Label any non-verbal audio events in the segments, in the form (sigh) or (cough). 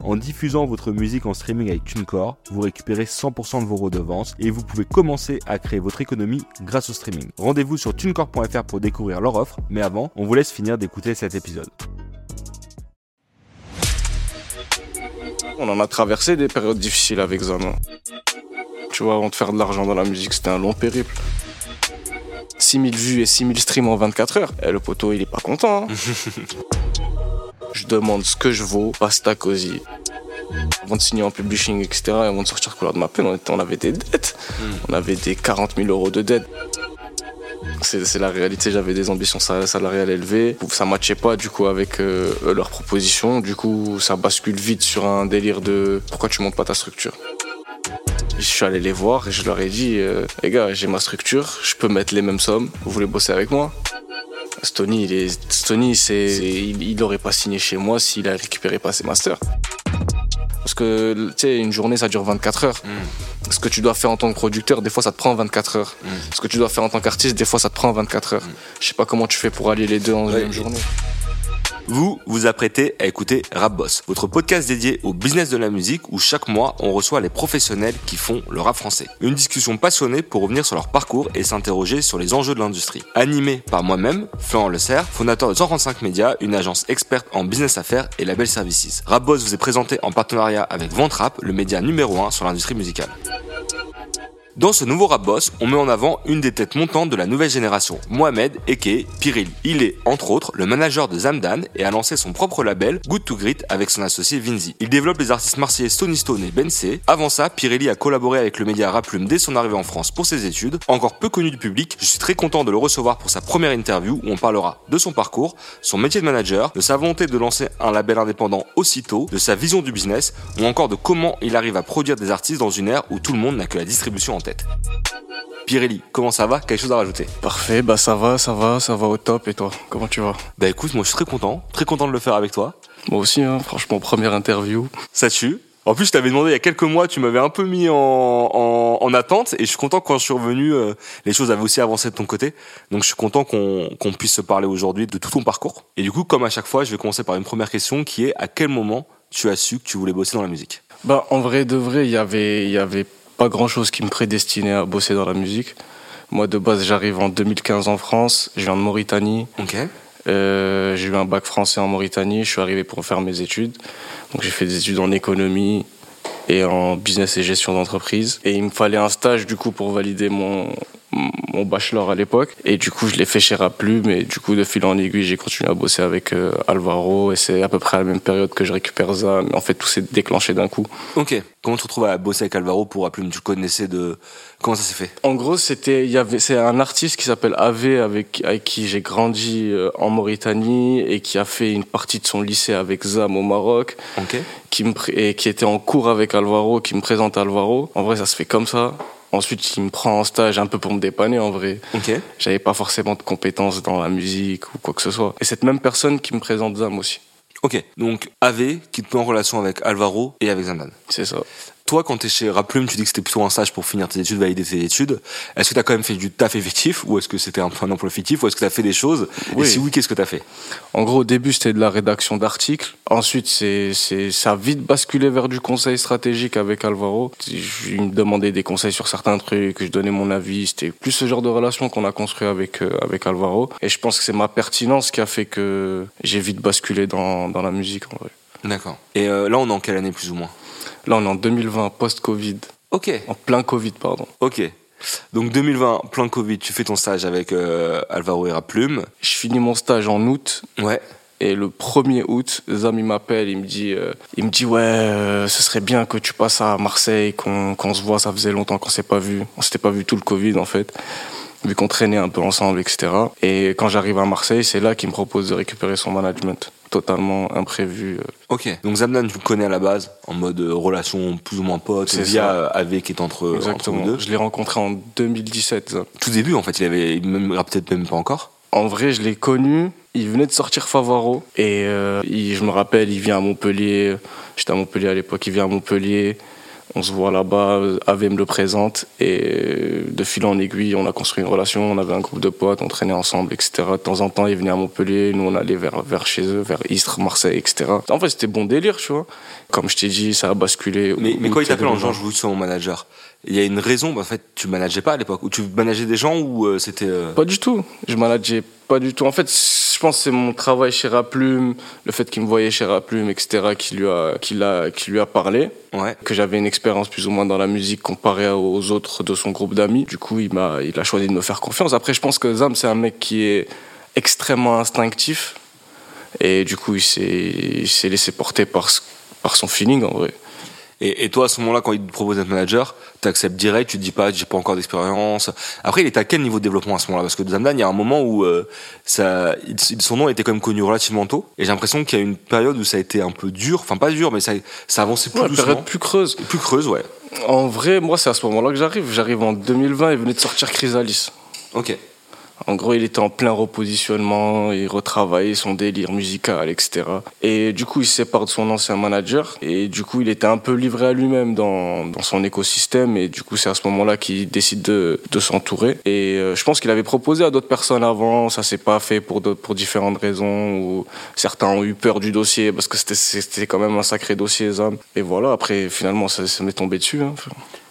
en diffusant votre musique en streaming avec TuneCore, vous récupérez 100% de vos redevances et vous pouvez commencer à créer votre économie grâce au streaming. Rendez-vous sur tunecore.fr pour découvrir leur offre, mais avant, on vous laisse finir d'écouter cet épisode. On en a traversé des périodes difficiles avec Zama. Tu vois, avant de faire de l'argent dans la musique, c'était un long périple. 6000 vues et 6000 streams en 24 heures. Et le poteau, il est pas content. hein. (laughs) je demande ce que je vaux, pasta cosy. Avant de signer en publishing, etc., et avant de sortir couleur de ma peine, on, était- on avait des dettes. On avait des 40 000 euros de dettes. C'est la réalité, j'avais des ambitions sa- salariales élevées. Ça matchait pas du coup avec euh, leurs propositions. Du coup, ça bascule vite sur un délire de pourquoi tu montes pas ta structure? Je suis allé les voir et je leur ai dit, euh, les gars, j'ai ma structure, je peux mettre les mêmes sommes, vous voulez bosser avec moi? Stony, il est, Stony, c'est, il, il aurait pas signé chez moi s'il a récupéré pas ses masters. Parce que, tu sais, une journée, ça dure 24 heures. Ce que tu dois faire en tant que producteur, des fois, ça te prend 24 heures. Ce que tu dois faire en tant qu'artiste, des fois, ça te prend 24 heures. Je sais pas comment tu fais pour allier les deux en une Ouais, même et- journée. Vous vous apprêtez à écouter Rap Boss, votre podcast dédié au business de la musique où chaque mois on reçoit les professionnels qui font le rap français. Une discussion passionnée pour revenir sur leur parcours et s'interroger sur les enjeux de l'industrie. Animé par moi-même, Florent Le Serre, fondateur de 135 Médias, une agence experte en business affaires et label services. Rap Boss vous est présenté en partenariat avec Ventrap, le média numéro 1 sur l'industrie musicale. Dans ce nouveau rap boss, on met en avant une des têtes montantes de la nouvelle génération, Mohamed Eke Piril. Il est, entre autres, le manager de Zamdan et a lancé son propre label, Good to Grit, avec son associé Vinzi. Il développe les artistes marseillais Stony Stone et Bensé. Avant ça, Pirelli a collaboré avec le média Raplume dès son arrivée en France pour ses études. Encore peu connu du public, je suis très content de le recevoir pour sa première interview où on parlera de son parcours, son métier de manager, de sa volonté de lancer un label indépendant aussitôt, de sa vision du business, ou encore de comment il arrive à produire des artistes dans une ère où tout le monde n'a que la distribution en tête. Pirelli, comment ça va? Quelque chose à rajouter? Parfait, bah ça va, ça va, ça va au top. Et toi, comment tu vas? Bah écoute, moi je suis très content, très content de le faire avec toi. Moi aussi, hein, franchement, première interview. Ça tue. En plus, je t'avais demandé il y a quelques mois, tu m'avais un peu mis en, en, en attente et je suis content que quand je suis revenu, euh, les choses avaient aussi avancé de ton côté. Donc je suis content qu'on qu'on puisse se parler aujourd'hui de tout ton parcours. Et du coup, comme à chaque fois, je vais commencer par une première question qui est à quel moment tu as su que tu voulais bosser dans la musique? Bah, en vrai de vrai, il y avait, il y avait pas grand chose qui me prédestinait à bosser dans la musique. Moi, de base, j'arrive en 2015 en France. Je viens de Mauritanie. Euh, j'ai eu un bac français en Mauritanie. Je suis arrivé pour faire mes études. Donc, j'ai fait des études en économie et en business et gestion d'entreprise. Et il me fallait un stage, du coup, pour valider mon, mon bachelor à l'époque. Et du coup, je l'ai fait chez Raplume. Et du coup, de fil en aiguille, j'ai continué à bosser avec euh, Alvaro. Et c'est à peu près à la même période que je récupère ça. Mais en fait, tout s'est déclenché d'un coup. Ok. Comment tu te retrouves à bosser avec Alvaro pour Aplume Tu le connaissais de... Comment ça s'est fait? En gros, c'était, il y avait, c'est un artiste qui s'appelle Ave avec, avec qui j'ai grandi euh, en Mauritanie et qui a fait une partie de son lycée avec Zam au Maroc, Ok. qui me, et qui était en cours avec Alvaro, qui me présente Alvaro. En vrai, ça se fait comme ça. Ensuite, il me prend en stage un peu pour me dépanner, en vrai. Ok. J'avais pas forcément de compétences dans la musique ou quoi que ce soit. Et cette même personne qui me présente Zam aussi. Ok. Donc, AV qui te met en relation avec Alvaro et avec Zandan. C'est ça. Toi, quand t'es chez Raplume, tu dis que c'était plutôt un stage pour finir tes études, valider tes études. Est-ce que t'as quand même fait du taf effectif ou est-ce que c'était un peu un emploi fictif ou est-ce que t'as fait des choses? Et Oui. si oui, qu'est-ce que t'as fait? En gros, au début, c'était de la rédaction d'articles. Ensuite, c'est, c'est, ça a vite basculé vers du conseil stratégique avec Alvaro. Je me demandais des conseils sur certains trucs, je donnais mon avis. C'était plus ce genre de relation qu'on a construit avec, euh, avec Alvaro. Et je pense que c'est ma pertinence qui a fait que j'ai vite basculé dans, dans la musique, en vrai. D'accord. Et euh, là, on est en quelle année plus ou moins? Là, on est en 2020, post-Covid. Ok. En plein Covid, pardon. Ok. Donc 2020, plein Covid, tu fais ton stage avec euh, Alvaro et Raplume. Je finis mon stage en août. Ouais. Et le 1er août, Zam il m'appelle, il me dit, euh, il me dit ouais, euh, ce serait bien que tu passes à Marseille, qu'on qu'on se voit, ça faisait longtemps qu'on s'est pas vu, on s'était pas vu tout le Covid en fait, vu qu'on traînait un peu ensemble, etc. Et quand j'arrive à Marseille, c'est là qu'il me propose de récupérer son management. Totalement imprévu. Ok, donc Zamdan, tu le connais à la base, en mode relation plus ou moins pote, C'est via euh, AV qui est entre, entre Exactement. vous deux. Je l'ai rencontré en 2017. Zam. Tout début, en fait, il avait même, ah, peut-être même pas encore. En vrai, je l'ai connu. Il venait de sortir Favaro. Et euh, il- je me rappelle, il vient à Montpellier. J'étais à Montpellier à l'époque. Il vient à Montpellier. On se voit là-bas. Ave me le présente. Et de fil en aiguille, on a construit une relation. On avait un groupe de potes. On traînait ensemble, etc. De temps en temps, il venait à Montpellier. Nous, on allait vers, vers chez eux, vers Istres, Marseille, etc. En fait, c'était bon délire, tu vois. Comme je t'ai dit, ça a basculé. Mais, mais quand il Août t'appelle en 2020. genre, je tu sois mon manager, il y a une raison, bah, en fait, tu manageais pas à l'époque, ou tu manageais des gens, ou euh, c'était. euh, Pas du tout. Je manageais pas du tout. En fait, pense que c'est mon travail chez Raplume, le fait qu'il me voyait chez Raplume, etc., qui lui a, qui l'a, qui lui a parlé. Ouais. Que j'avais une expérience plus ou moins dans la musique comparée aux autres de son groupe d'amis. Du coup, il m'a, il a choisi de me faire confiance. Après, je pense que Zam, c'est un mec qui est extrêmement instinctif. Et du coup, il s'est, il s'est laissé porter par, par son feeling, en vrai. Et, et toi, à ce moment-là, quand il te propose d'être manager, t'acceptes direct, tu te dis pas, j'ai pas encore d'expérience. Après, il est à quel niveau de développement à ce moment-là? Parce que Zamdan, il y a un moment où euh, ça, son nom était quand même connu relativement tôt, et j'ai l'impression qu'il y a une période où ça a été un peu dur, enfin pas dur, mais ça, ça avançait plus Ouais, doucement, période plus creuse. plus creuse, ouais. En vrai, moi, c'est à ce moment-là que j'arrive. J'arrive en 2020, il venait de sortir Chrysalis. Ok. En gros, il était en plein repositionnement, il retravaillait son délire musical, etc. Et du coup, il se sépare de son ancien manager. Et du coup, il était un peu livré à lui-même dans, dans son écosystème. Et du coup, c'est à ce moment-là qu'il décide de, de s'entourer. Et euh, je pense qu'il avait proposé à d'autres personnes avant. Ça s'est pas fait pour, différentes raisons. Ou certains ont eu peur du dossier parce que c'était, quand même un sacré dossier, Zam. Et voilà, après, finalement, ça, ça m'est tombé dessus. hein.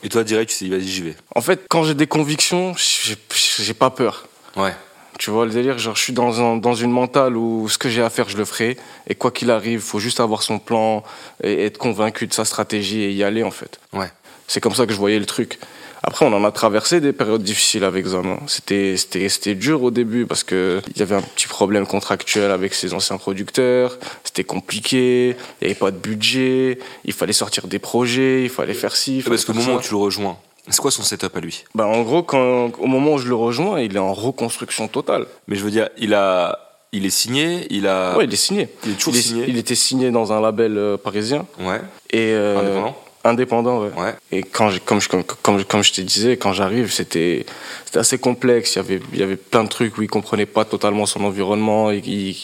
Et toi, direct, tu t'es dit, vas-y, j'y vais. En fait, quand j'ai des convictions, j'ai pas peur. Ouais. Tu vois le délire, genre je suis dans, un, dans une mentale où ce que j'ai à faire, je le ferai. Et quoi qu'il arrive, faut juste avoir son plan et être convaincu de sa stratégie et y aller en fait. Ouais. C'est comme ça que je voyais le truc. Après, on en a traversé des périodes difficiles avec Zam. hein. C'était, c'était, c'était dur au début parce que il y avait un petit problème contractuel avec ses anciens producteurs. C'était compliqué. Il n'y avait pas de budget. Il fallait sortir des projets. Il fallait faire ci. fallait Parce qu'au moment où tu le rejoins, c'est quoi son setup à lui? Bah, en gros, quand, au moment où je le rejoins, il est en reconstruction totale. Mais je veux dire, il a, il est signé, il a, Ouais, il est signé. il est toujours il, est- signé. il était signé dans un label euh, parisien. Ouais. Et, euh, Indépendant. Indépendant, ouais. Ouais. Et quand j'ai- comme, je, comme, comme, comme je te disais, quand j'arrive, c'était c'était assez complexe. Il y, avait, il y avait plein de trucs où il comprenait pas totalement son environnement. Il, il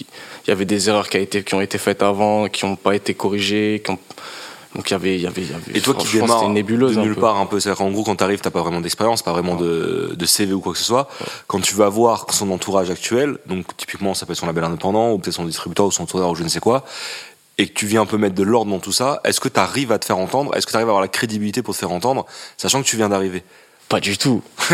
y avait des erreurs qui, a été, qui ont été faites avant, qui n'ont pas été corrigées. qui ont- Donc il y avait, il y avait, il y avait Et toi qui démarres une nébuleuse. de nulle part un peu, c'est-à-dire qu'en gros quand t'arrives t'as pas vraiment d'expérience, pas vraiment de, de CV ou quoi que ce soit. Quand tu vas voir son entourage actuel, donc typiquement ça peut être son label indépendant ou peut-être son distributeur ou son tourneur ou je ne sais quoi, et que tu viens un peu mettre de l'ordre dans tout ça, est-ce que tu arrives à te faire entendre? Est-ce que tu arrives à avoir la crédibilité pour te faire entendre, sachant que tu viens d'arriver Pas du tout. (laughs)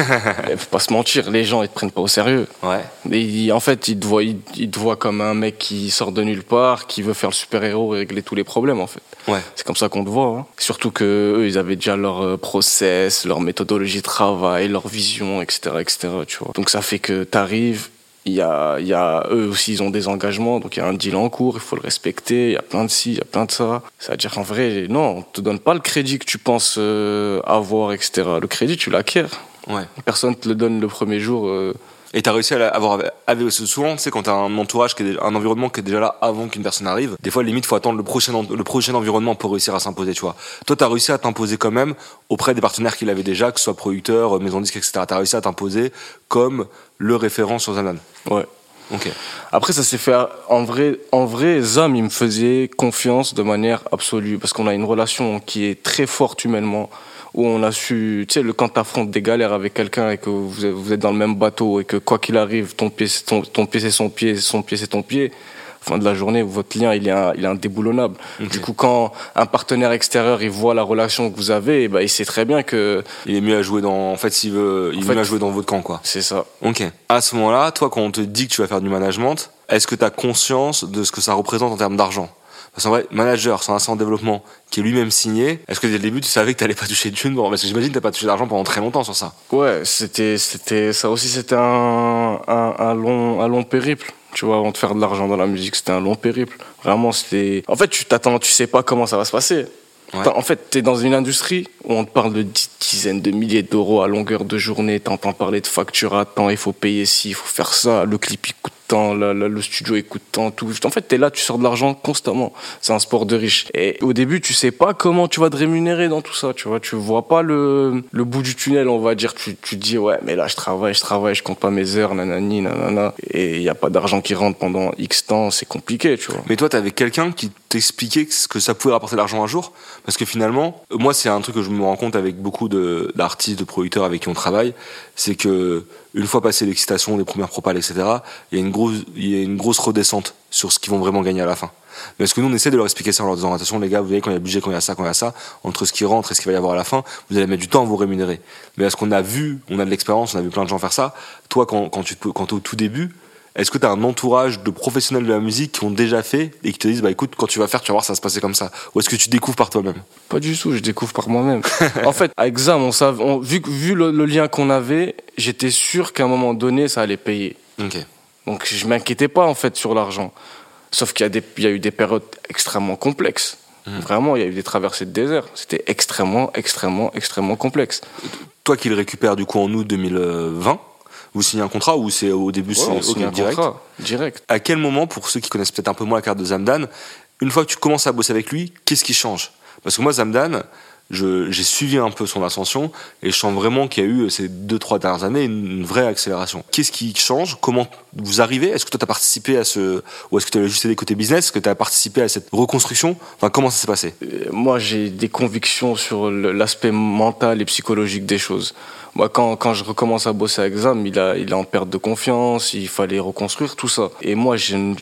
Il faut pas se mentir, les gens ils te prennent pas au sérieux. Ouais. En fait, ils te, voient, ils, ils te voient comme un mec qui sort de nulle part, qui veut faire le super-héros et régler tous les problèmes, en fait. Ouais. C'est comme ça qu'on te voit. hein. Surtout que eux, ils avaient déjà leur euh, process, leur méthodologie de travail, leur vision, etc., etc. Tu vois. Donc ça fait que t'arrives. Il y a, il y a, eux aussi, ils ont des engagements, donc il y a un deal en cours, il faut le respecter, il y a plein de ci, il y a plein de ça. C'est-à-dire qu'en vrai, non, on te donne pas le crédit que tu penses euh, avoir, etc. Le crédit, tu l'acquiers. Ouais. Personne te le donne le premier jour. euh, Et t'as réussi à la- avoir avec souvent, c'est quand t'as un entourage, qui est déjà- un environnement qui est déjà là avant qu'une personne arrive. Des fois, limite, faut attendre le prochain, le prochain environnement pour réussir à s'imposer, tu vois. Toi, t'as réussi à t'imposer quand même auprès des partenaires qu'il avait déjà, que ce soit producteur, maison de disque, etc. T'as réussi à t'imposer comme le référent sur Zanan. ouais. Ok. Après, ça s'est fait en vrai. En vrai, Zam, il me faisait confiance de manière absolue parce qu'on a une relation qui est très forte humainement. Où on a su, tu sais, le- quand t'affrontes des galères avec quelqu'un et que vous êtes, vous êtes dans le même bateau et que quoi qu'il arrive, ton pied, c'est ton, ton pied c'est son pied, son pied c'est ton pied. Fin de la journée, votre lien, il est, un- il est indéboulonnable. Du coup, quand un partenaire extérieur, il voit la relation que vous avez, ben, il sait très bien que Il est mieux à jouer dans, en fait, s'il veut, il est fait- mieux à jouer dans votre camp, quoi. c'est ça. Ok. À ce moment-là, toi, quand on te dit que tu vas faire du management, est-ce que tu as conscience de ce que ça représente en termes d'argent? Parce qu'en vrai, manager centre de développement qui est lui-même signé, est-ce que dès le début, tu savais que tu pas toucher de thunes Bon, Parce que j'imagine que tu pas touché d'argent pendant très longtemps sur ça. Ouais, c'était, c'était, ça aussi, c'était un, un, un long, un long périple. Tu vois, avant de faire de l'argent dans la musique, c'était un long périple. Vraiment, c'était. En fait, tu t'attends, tu sais pas comment ça va se passer. Ouais. T'as- En fait, t'es dans une industrie où on te parle de dizaines de milliers d'euros à longueur de journée. T'entends parler de facture à temps, il faut payer ci, il faut faire ça. Le clip, il coûte tant, le studio écoute tant, tout. En fait, t'es là, tu sors de l'argent constamment. C'est un sport de riche. Et au début, tu sais pas comment tu vas te rémunérer dans tout ça, tu vois. Tu vois pas le, le bout du tunnel, on va dire. Tu, tu dis, ouais, mais là, je travaille, je travaille, je compte pas mes heures, nanani, nanana. Et il y a pas d'argent qui rentre pendant X temps, c'est compliqué, tu vois. Mais toi, t'avais quelqu'un qui t'expliquait ce que ça pouvait rapporter l'argent un jour? Parce que finalement, moi, c'est un truc que je me rends compte avec beaucoup d'artistes, de producteurs avec qui on travaille, c'est que une fois passé l'excitation, les premières propales, etc., il y a une grosse, il y a une grosse redescente sur ce qu'ils vont vraiment gagner à la fin. Mais est-ce que nous, on essaie de leur expliquer ça en leur disant, attention, les gars, vous voyez, quand il y a budget, quand il y a ça, quand il y a ça, entre ce qui rentre et ce qu'il va y avoir à la fin, vous allez mettre du temps à vous rémunérer. Mais est-ce qu'on a vu, on a de l'expérience, on a vu plein de gens faire ça, toi, quand, quand tu, quand es au tout début, est-ce que tu as un entourage de professionnels de la musique qui ont déjà fait et qui te disent bah écoute quand tu vas faire tu vas voir ça va se passer comme ça ou est-ce que tu découvres par toi-même? Pas du tout, je découvre par moi-même. (laughs) en fait, avec Zam, on savait, vu, vu le, lien qu'on avait, j'étais sûr qu'à un moment donné ça allait payer. Donc je m'inquiétais pas en fait sur l'argent. Sauf qu'il y, y, a eu des périodes extrêmement complexes. Mmh. Vraiment, il y a eu des traversées de désert. C'était extrêmement, extrêmement, extrêmement complexe. Toi qui le récupères du coup en août 2020, vous signez un contrat ou c'est au début c'est okay, direct contrat, direct. À quel moment, pour ceux qui connaissent peut-être un peu moins la carte de Zamdan, une fois que tu commences à bosser avec lui, qu'est-ce qui change? Parce que moi, Zamdan, j'ai suivi un peu son ascension et je sens vraiment qu'il y a eu ces deux trois dernières années une, vraie accélération. Qu'est-ce qui change? Comment vous arrivez? Est-ce que toi tu as participé à ce ou est-ce que tu as juste des côtés business? Est-ce que tu as participé à cette reconstruction? Enfin comment ça s'est passé? Euh, Moi j'ai des convictions sur l'aspect mental et psychologique des choses. Moi quand, quand je recommence à bosser avec Zam, il a il est en perte de confiance, il fallait reconstruire tout ça. Et moi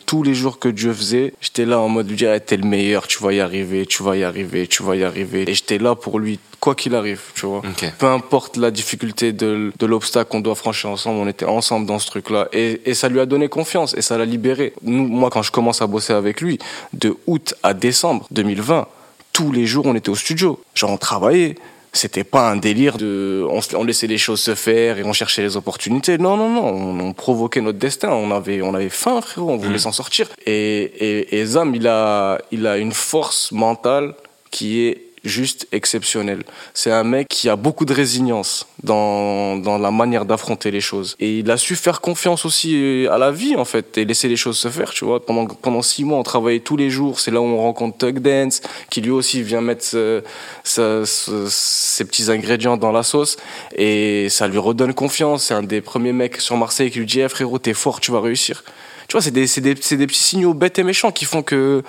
tous les jours que Dieu faisait, j'étais là en mode lui dire eh, t'es le meilleur, tu vas y arriver, tu vas y arriver, tu vas y arriver. Et j'étais là pour lui quoi qu'il arrive, tu vois. Peu importe la difficulté de, de l'obstacle qu'on doit franchir ensemble, on était ensemble dans ce truc-là. Et, et, ça lui a donné confiance et ça l'a libéré. Nous, moi, quand je commence à bosser avec lui, de août à décembre 2020, tous les jours, on était au studio. Genre, on travaillait. C'était pas un délire de, on, on, laissait les choses se faire et on cherchait les opportunités. Non, non, non, on, provoquait notre destin. On avait, on avait faim, frérot. On voulait mm. s'en sortir. Et, et, et Zam, il a, il a une force mentale qui est juste exceptionnel. C'est un mec qui a beaucoup de résilience dans, dans la manière d'affronter les choses. Et il a su faire confiance aussi à la vie, en fait, et laisser les choses se faire, tu vois. Pendant, pendant six mois, on travaillait tous les jours. C'est là où on rencontre Tug Dance, qui lui aussi vient mettre ses petits ingrédients dans la sauce. Et ça lui redonne confiance. C'est un des premiers mecs sur Marseille qui lui dit, hey, frérot, t'es fort, tu vas réussir. Tu vois, c'est des, des, des petits signaux bêtes et méchants qui font que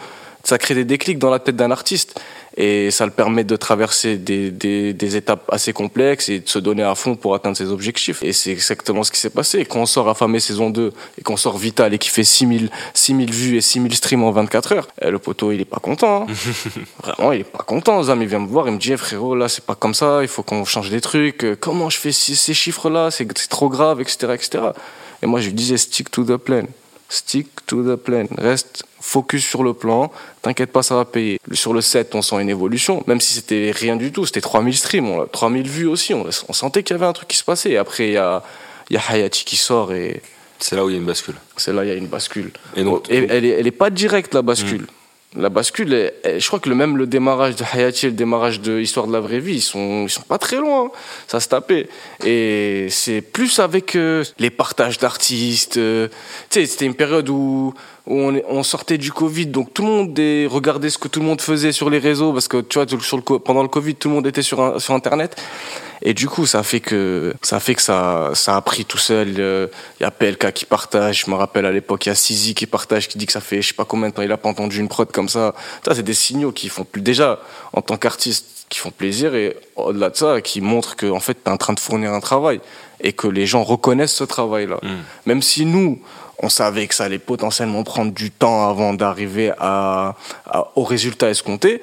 ça crée des déclics dans la tête d'un artiste et ça le permet de traverser des, des, des, étapes assez complexes et de se donner à fond pour atteindre ses objectifs. Et c'est exactement ce qui s'est passé. Quand on sort Affamé saison 2 et qu'on sort Vital et qui fait 6000, 6000 vues et 6000 streams en 24 heures, eh, le poteau, il est pas content. Hein. (laughs) Vraiment, il est pas content. Zam, il vient me voir, il me dit, eh, frérot, là, c'est pas comme ça, il faut qu'on change des trucs. Comment je fais ces chiffres-là? C'est trop grave, etc., etc. Et moi, je lui disais, stick to the plan stick to the plan. Reste focus sur le plan, t'inquiète pas, ça va payer. Sur le set, on sent une évolution, même si c'était rien du tout, c'était 3000 streams, on 3000 vues aussi, on, sentait qu'il y avait un truc qui se passait. Et après, il y a, y a Hayati qui sort et... C'est là où il y a une bascule. C'est là où il y a une bascule. Et, donc, elle, est, elle est pas directe, la bascule. Hmm la bascule, je crois que le même le démarrage de Hayati et le démarrage de Histoire de la vraie vie, ils sont, ils sont pas très loin. Ça se tapait. Et c'est plus avec euh, les partages d'artistes. Euh, tu sais, c'était une période où, où on, sortait du Covid, donc tout le monde regardait ce que tout le monde faisait sur les réseaux, parce que tu vois, pendant le Covid, tout le monde était sur, sur Internet. Et du coup, ça fait que ça fait que ça ça a pris tout seul. Il euh, y a PLK qui partage. Je me rappelle à l'époque, il y a Sizi qui partage, qui dit que ça fait je sais pas combien de temps il a pas entendu une prod comme ça. Ça, c'est des signaux qui font plus déjà en tant qu'artiste qui font plaisir et au-delà de ça, qui montrent que en fait, t'es en train de fournir un travail et que les gens reconnaissent ce travail-là. Mm. Même si nous, on savait que ça allait potentiellement prendre du temps avant d'arriver à, à, au résultat escompté.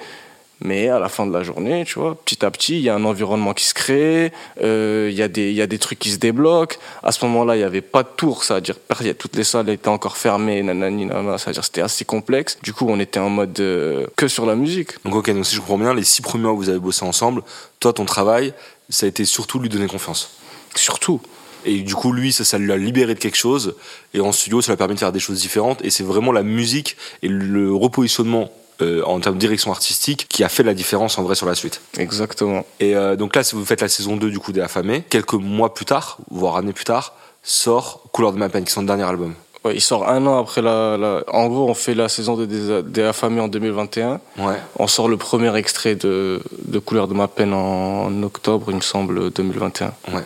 Mais à la fin de la journée, tu vois, petit à petit, il y a un environnement qui se crée, euh, il y, a des, il y a des trucs qui se débloquent. À ce moment-là, il n'y avait pas de tour, ça veut dire toutes les salles étaient encore fermées, nanani, nanana, ça veut dire c'était assez complexe. Du coup, on était en mode euh, que sur la musique. Donc ok, donc si je comprends bien, les six premiers mois où vous avez bossé ensemble, toi, ton travail, ça a été surtout lui donner confiance. Surtout. Et du coup, lui, ça, ça lui a libéré de quelque chose. Et en studio, ça lui a permis de faire des choses différentes. Et c'est vraiment la musique et le repositionnement euh, en termes de direction artistique qui a fait la différence en vrai sur la suite. Exactement. Et euh, donc là, si vous faites la saison 2 du coup des Affamés, quelques mois plus tard, voire années plus tard, sort Couleur de ma peine, qui est son dernier album. Ouais, il sort un an après la, la- En gros, on fait la saison de des, des affamés en 2021. Ouais. On sort le premier extrait de, de Couleur de ma peine en, en octobre, il me semble, 2021. Ouais.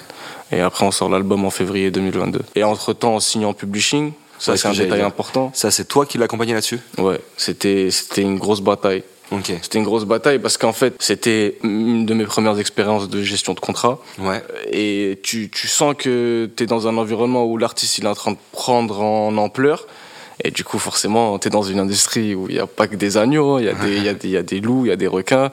Et après, on sort l'album en février 2022. Et entre-temps, on signe en publishing. Ça, c'est ce un détail important. Ça, c'est toi qui l'accompagnais là-dessus? Ouais, c'était c'était une grosse bataille. Ok. C'était une grosse bataille parce qu'en fait, c'était une de mes premières expériences de gestion de contrat. Ouais. Et tu, tu sens que tu es dans un environnement où l'artiste il est en train de prendre en ampleur. Et du coup, forcément, tu es dans une industrie où il n'y a pas que des agneaux, il y, a des- y, a des- il y a des loups, il y a des requins.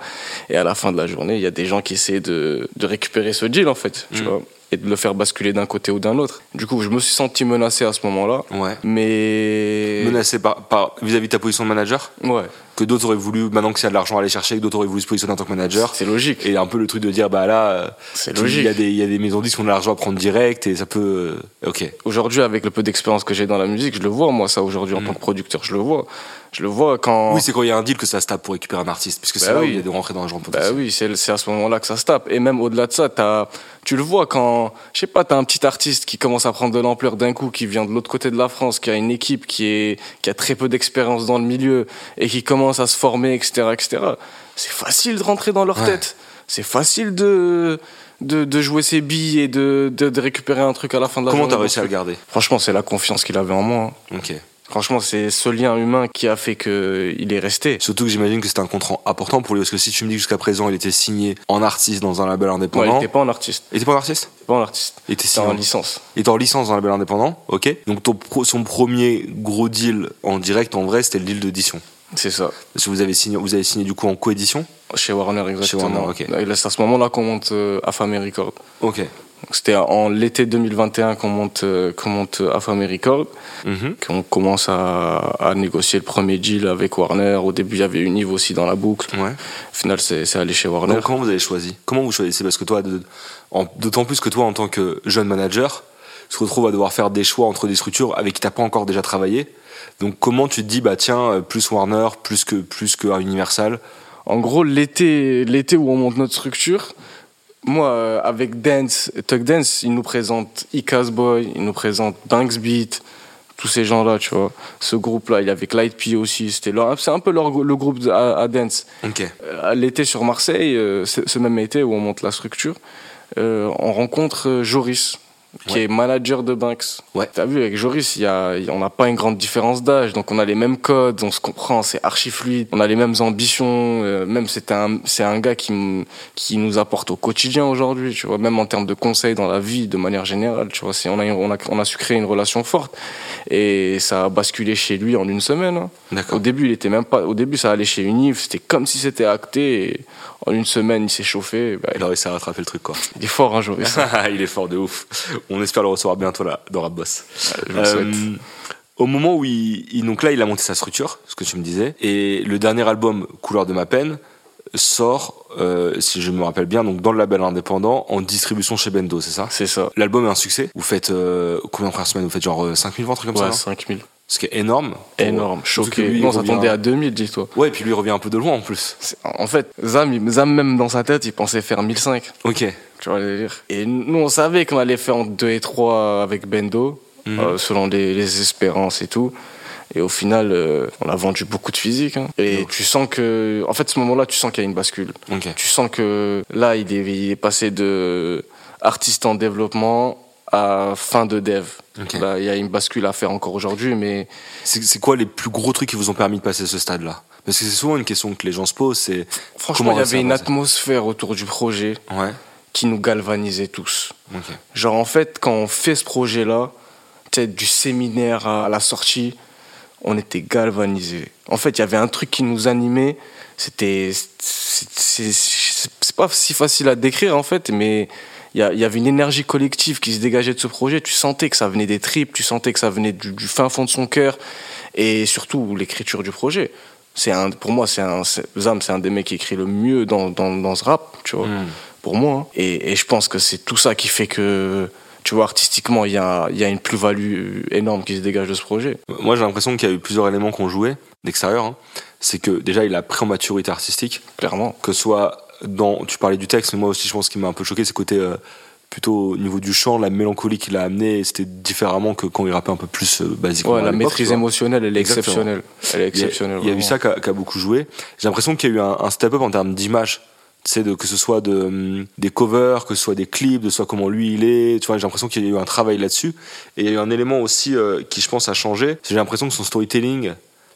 Et à la fin de la journée, il y a des gens qui essaient de, de récupérer ce deal, en fait, tu Mm. vois, et de le faire basculer d'un côté ou d'un autre. Du coup, je me suis senti menacé à ce moment-là. Ouais. Mais. Menacé par, par- vis-à-vis de ta position de manager? Ouais, que d'autres auraient voulu, maintenant y a de l'argent à aller chercher, que d'autres auraient voulu se positionner en tant que manager. c'est logique. Et un peu le truc de dire, bah là, euh, C'est logique. Il y, a des- il y a des maisons de disques qui ont de l'argent à prendre direct et ça peut. euh, ok. Aujourd'hui, avec le peu d'expérience que j'ai dans la musique, je le vois, moi, ça, aujourd'hui, en Mm. tant que producteur, je le vois. Je le vois quand. Oui, c'est quand il y a un deal que ça se tape pour récupérer un artiste, puisque c'est Bah là où il y a de rentrer dans l'argent Bah potentiel. oui, c'est c'est à ce moment-là que ça se tape. Et même au-delà de ça, t'as- tu le vois quand, je sais pas, t'as un petit artiste qui commence à prendre de l'ampleur d'un coup, qui vient de l'autre côté de la France, qui a une équipe qui, est, qui a très peu d'expérience dans le milieu et qui commence à se former, etc., etc. C'est facile de rentrer dans leur Ouais. tête. C'est facile de, de, de jouer ses billes et de, de, de récupérer un truc à la fin de la Comment t'as réussi à le garder? Franchement, c'est la confiance qu'il avait en moi. hein. Ok. Franchement, c'est ce lien humain qui a fait qu'il est resté. Surtout que j'imagine que c'était un contrat important pour lui, parce que si tu me dis que jusqu'à présent il était signé en artiste dans un label Moi, il indépendant. n'était pas en artiste. il était pas en artiste? Il était pas en artiste. Il était Il était signé en en- licence. Il était en licence dans un label indépendant, ok. Donc ton son premier gros deal en direct, en vrai, c'était le deal d'édition. C'est ça. Parce que vous avez signé, vous avez signé du coup en coédition Chez Warner, exactement. Warner, ok. C'est à ce moment-là qu'on monte euh, Affamé Record. Ok. C'était en l'été 2021 qu'on monte, euh, qu'on monte euh, Affamé Record, Mhm. qu'on commence à, à négocier le premier deal avec Warner. Au début, il y avait Univ aussi dans la boucle. Ouais. Au final, c'est c'est allé chez Warner. Donc comment vous avez choisi? Comment vous choisissez? Parce que toi, d'autant plus que toi, en tant que jeune manager, tu te retrouves à devoir faire des choix entre des structures avec qui t'as pas encore déjà travaillé. Donc comment tu te dis, bah tiens, euh, plus Warner, plus que plus que Universal? En gros, l'été, l'été où on monte notre structure, moi, euh, avec Dance, Tuck Dance, ils nous présentent Icaz Boy, ils nous présentent Banks Beat, tous ces gens-là, tu vois. Ce groupe-là, il y avait Light P aussi, c'était c'est un peu leur, le groupe à, à Dance. Ok. Euh, l'été sur Marseille, ce même été où on monte la structure, on rencontre Joris, qui Ouais. est manager de Banks. Ouais. T'as vu, avec Joris, il y a, il y- on n'a pas une grande différence d'âge, donc on a les mêmes codes, on se comprend, c'est archi fluide, on a les mêmes ambitions, euh, même c'est un, c'est un gars qui, m- qui nous apporte au quotidien aujourd'hui, tu vois, même en termes de conseils dans la vie, de manière générale, tu vois, on a, une- on a, on a su créer une relation forte, et ça a basculé chez lui en une semaine. hein. Au D'accord. début, il était même pas, au début, ça allait chez Univ, c'était comme si c'était acté, et en une semaine, il s'est chauffé, bah, Il a réussi à rattraper le truc quoi. il est fort, hein, Joris. (laughs) il est fort de ouf. On espère le recevoir bientôt là dans Rap Boss. Je le souhaite. Euh, au moment où il, il- donc là il a monté sa structure, ce que tu me disais, et le dernier album Couleur de ma peine sort, euh, si je me rappelle bien, donc dans le label indépendant en distribution chez Bendo, c'est ça? C'est ça. L'album est un succès? Vous faites euh, combien par semaine Vous faites genre euh, 5000 ventes, un truc comme Ouais, ça non 5000. Ce qui est énorme. Énorme, choqué. lui, revient- tombait à 2000, dis-toi. Ouais, et puis lui il revient un peu de loin en plus. En fait, Zam, même dans sa tête, il pensait faire 1005. Ok. Tu vois le délire. Et nous, on savait qu'on allait faire entre 2 et 3 avec Bendo, Mhm. euh, selon les, les espérances et tout. Et au final, euh, on a vendu beaucoup de physique. hein. Et tu sens que, en fait, ce moment-là, tu sens qu'il y a une bascule. Ok. Tu sens que là, il est, il est passé de artiste en développement à fin de dev. Il y a une bascule à faire encore aujourd'hui, mais C'est quoi les plus gros trucs qui vous ont permis de passer ce stade-là? Parce que c'est souvent une question que les gens se posent, c'est franchement, il y avait une atmosphère autour du projet ouais, qui nous galvanisait tous. Genre, en fait, quand on fait ce projet-là, peut-être du séminaire à la sortie, on était galvanisés. En fait, il y avait un truc qui nous animait. C'était. c'est pas si facile à décrire, en fait, mais il y, avait une énergie collective qui se dégageait de ce projet. Tu sentais que ça venait des tripes, tu sentais que ça venait du, du fin fond de son cœur, et surtout l'écriture du projet. C'est un, pour moi, c'est un, Zam, c'est un des mecs qui écrit le mieux dans, dans, dans ce rap, tu vois Hmm. pour moi. hein. Et, et je pense que c'est tout ça qui fait que, tu vois, artistiquement, il y a, y a une plus-value énorme qui se dégage de ce projet. Moi, j'ai l'impression qu'il y a eu plusieurs éléments qu'on jouait d'extérieur. hein. C'est que déjà, il a pris en maturité artistique, Clairement. que ce soit dans. Tu parlais du texte, mais moi aussi, je pense qu'il m'a un peu choqué, c'est côté euh, plutôt au niveau du chant, la mélancolie qu'il a amené, c'était différemment que quand il rappait un peu plus euh, basiquement. Ouais, la maîtrise émotionnelle, elle est exceptionnelle. Elle est exceptionnelle. Il y a, eu ça qui a, beaucoup joué. J'ai l'impression qu'il y a eu un, un step-up en termes d'image. De, que ce soit de, hum, des covers, que ce soit des clips, de soit comment lui il est. Tu vois, j'ai l'impression qu'il y a eu un travail là-dessus. Et il y a eu un élément aussi euh, qui, je pense, a changé. c'est J'ai l'impression que son storytelling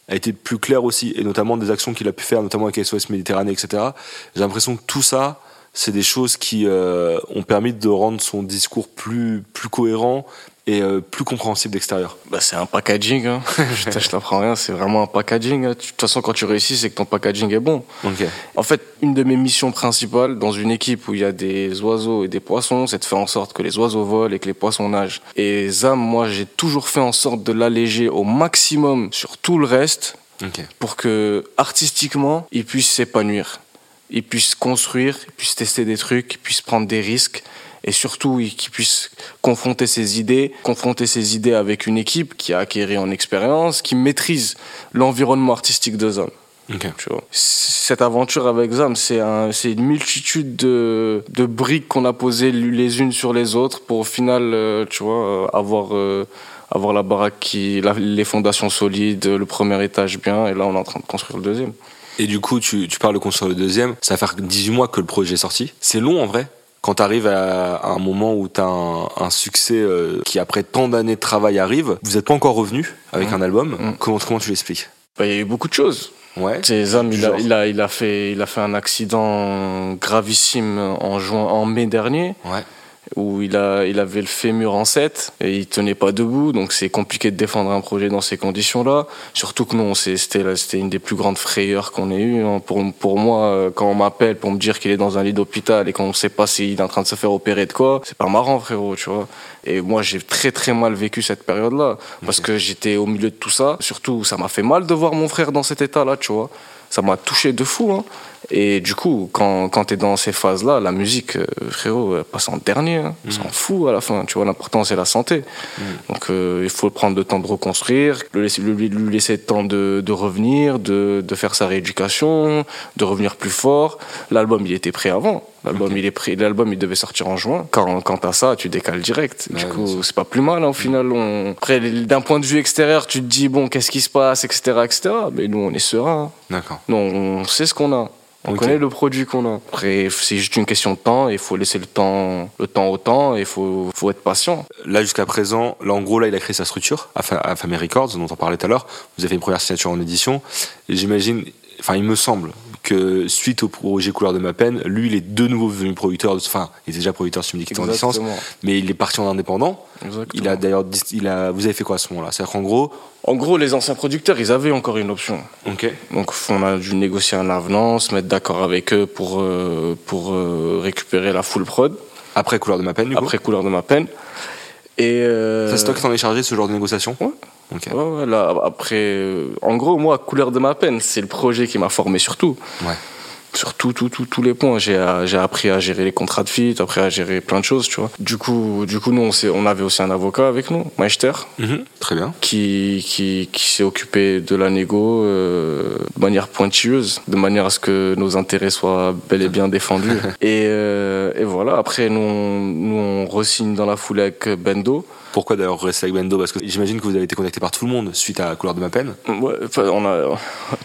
a été plus clair aussi. Et notamment des actions qu'il a pu faire, notamment avec SOS Méditerranée, etc. J'ai l'impression que tout ça, c'est des choses qui euh, ont permis de rendre son discours plus, plus cohérent et euh, plus compréhensible d'extérieur. Bah, c'est un packaging. Hein. (laughs) je (laughs) t'apprends rien, c'est vraiment un packaging. hein. De toute façon, quand tu réussis, c'est que ton packaging est bon. Ok. En fait, une de mes missions principales dans une équipe où il y a des oiseaux et des poissons, c'est de faire en sorte que les oiseaux volent et que les poissons nagent. Et Zam, moi, j'ai toujours fait en sorte de l'alléger au maximum sur tout le reste pour que artistiquement, il puisse s'épanouir. Il puisse construire, il puisse tester des trucs, il puisse prendre des risques et surtout il- qu'il puisse confronter ses idées, confronter ses idées avec une équipe qui a acquéri en expérience, qui maîtrise l'environnement artistique de. Tu vois. C- Cette aventure avec Zam, c'est un, c'est une multitude de, de briques qu'on a posées les unes sur les autres pour au final, euh, tu vois, euh, avoir, euh, avoir la baraque qui, la- les fondations solides, le premier étage bien, et là on est en train de construire le deuxième. Et du coup, tu, tu parles de construire le deuxième. Ça va faire 18 mois que le projet est sorti. C'est long en vrai. Quand tu arrives à, à un moment où tu as un, un succès euh, qui, après tant d'années de travail, arrive, vous n'êtes pas encore revenu avec Mhm. un album? Mhm. Comment, comment tu l'expliques? Bah, il y a eu beaucoup de choses. Ouais. Zam, il a, il, a, il, a fait, il a fait un accident gravissime en, juin, en mai dernier. Ouais. Où il, a, il avait le fémur en 7 et il tenait pas debout, donc c'est compliqué de défendre un projet dans ces conditions-là. Surtout que c'est- c'était une des plus grandes frayeurs qu'on ait eues. hein. Pour, pour moi, euh, quand on m'appelle pour me dire qu'il est dans un lit d'hôpital et qu'on sait pas s'il est en train de se faire opérer de quoi, c'est pas marrant, frérot, tu vois. Et moi, j'ai très très mal vécu cette période-là parce que j'étais au milieu de tout ça. Surtout, ça m'a fait mal de voir mon frère dans cet état-là, tu vois. Ça m'a touché de fou. Hein. Et du coup, quand, quand tu es dans ces phases-là, la musique, euh, frérot, elle passe en dernier. Hein. On s'en fout à la fin. Tu vois, l'important, c'est la santé. Donc, euh, il faut prendre le temps de reconstruire, le laisser, lui, lui laisser le temps de, de revenir, de, de faire sa rééducation, de revenir plus fort. L'album, il était prêt avant. L'album, il est prêt. L'album, il devait sortir en juin. Quand, quand t'as ça, tu décales direct. Ouais, du coup, c'est pas plus mal. hein, au final, on... après, d'un point de vue extérieur, tu te dis bon, qu'est-ce qui se passe, etc., etc. Mais nous, on est serein. hein. D'accord. Non, on sait ce qu'on a. On connaît le produit qu'on a. Après, c'est juste une question de temps. Il faut laisser le temps, le temps au temps. Et il faut, faut être patient. Là, jusqu'à présent, là, en gros, là, il a créé sa structure, Affamé Records, dont on parlait tout à l'heure. Vous avez fait une première signature en édition. Et j'imagine, enfin, il me semble que suite au projet Couleur de ma peine, lui, il est de nouveau devenu producteur, enfin, il était déjà producteur sur qui était en licence, mais il est parti en indépendant. Exactement. Il a d'ailleurs, il a, vous avez fait quoi à ce moment-là? C'est-à-dire qu'en gros, En gros, les anciens producteurs, ils avaient encore une option. ok, Donc, on a dû négocier un avenant, se mettre d'accord avec eux pour, euh, pour euh, récupérer la full prod, après Couleur de ma peine, du coup? après couleur de ma peine. Et euh, Ça, c'est toi qui t'en es chargé ce genre de négociation? Ouais. Ouais, ouais, là, après, euh, en gros, moi, couleur de ma peine, c'est le projet qui m'a formé surtout. Ouais. Sur tout, tout, tout, tous les points. J'ai, euh, j'ai appris à gérer les contrats de fit, après à gérer plein de choses, tu vois. Du coup, du coup nous, on, avait aussi un avocat avec nous, Meister, Mhm. Très bien. qui, qui, qui s'est occupé de la négo euh, de manière pointilleuse, de manière à ce que nos intérêts soient bel et bien défendus. (laughs) et, euh, et voilà, après, nous, on, nous, on re-signe dans la foulée avec Bendo. Pourquoi d'ailleurs rester avec Bendo? Parce que j'imagine que vous avez été contacté par tout le monde suite à Couleur de ma peine. Ouais, enfin, on a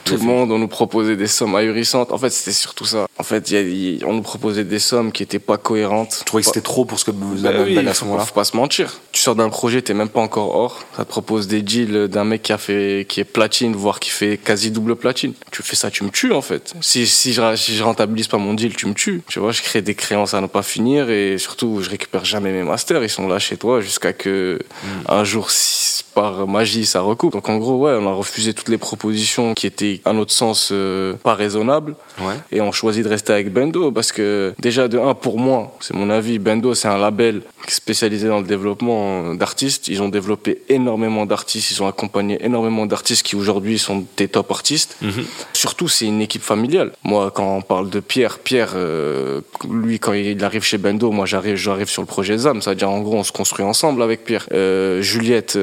tout le monde, on nous proposait des sommes ahurissantes. En fait, c'était surtout ça. En fait, y a- on nous proposait des sommes qui étaient pas cohérentes. Je trouvais que c'était trop pour ce que vous Bah avez oui, à ce moment-là? faut pas se mentir. Tu sors d'un projet, t'es même pas encore hors. Ça te propose des deals d'un mec qui a fait, qui est platine, voire qui fait quasi double platine. Tu fais ça, tu me tues en fait. Si, si je, si je rentabilise pas mon deal, tu me tues. Tu vois, je crée des créances à ne pas finir et surtout, je récupère jamais mes masters. Ils sont là chez toi jusqu'à que un jour, si par magie, ça recoupe. Donc en gros, ouais, on a refusé toutes les propositions qui étaient, à notre sens, euh, pas raisonnables. Ouais. Et on choisit de rester avec Bendo parce que déjà de un pour moi, c'est mon avis, Bendo c'est un label spécialisé dans le développement d'artistes. Ils ont développé énormément d'artistes, ils ont accompagné énormément d'artistes qui aujourd'hui sont des top artistes. Mhm. surtout, c'est une équipe familiale. Moi, quand on parle de Pierre, Pierre, euh, lui, quand il arrive chez Bendo, moi, j'arrive, j'arrive sur le projet ZAM. C'est-à-dire, en gros, on se construit ensemble avec Pierre. Euh, Juliette,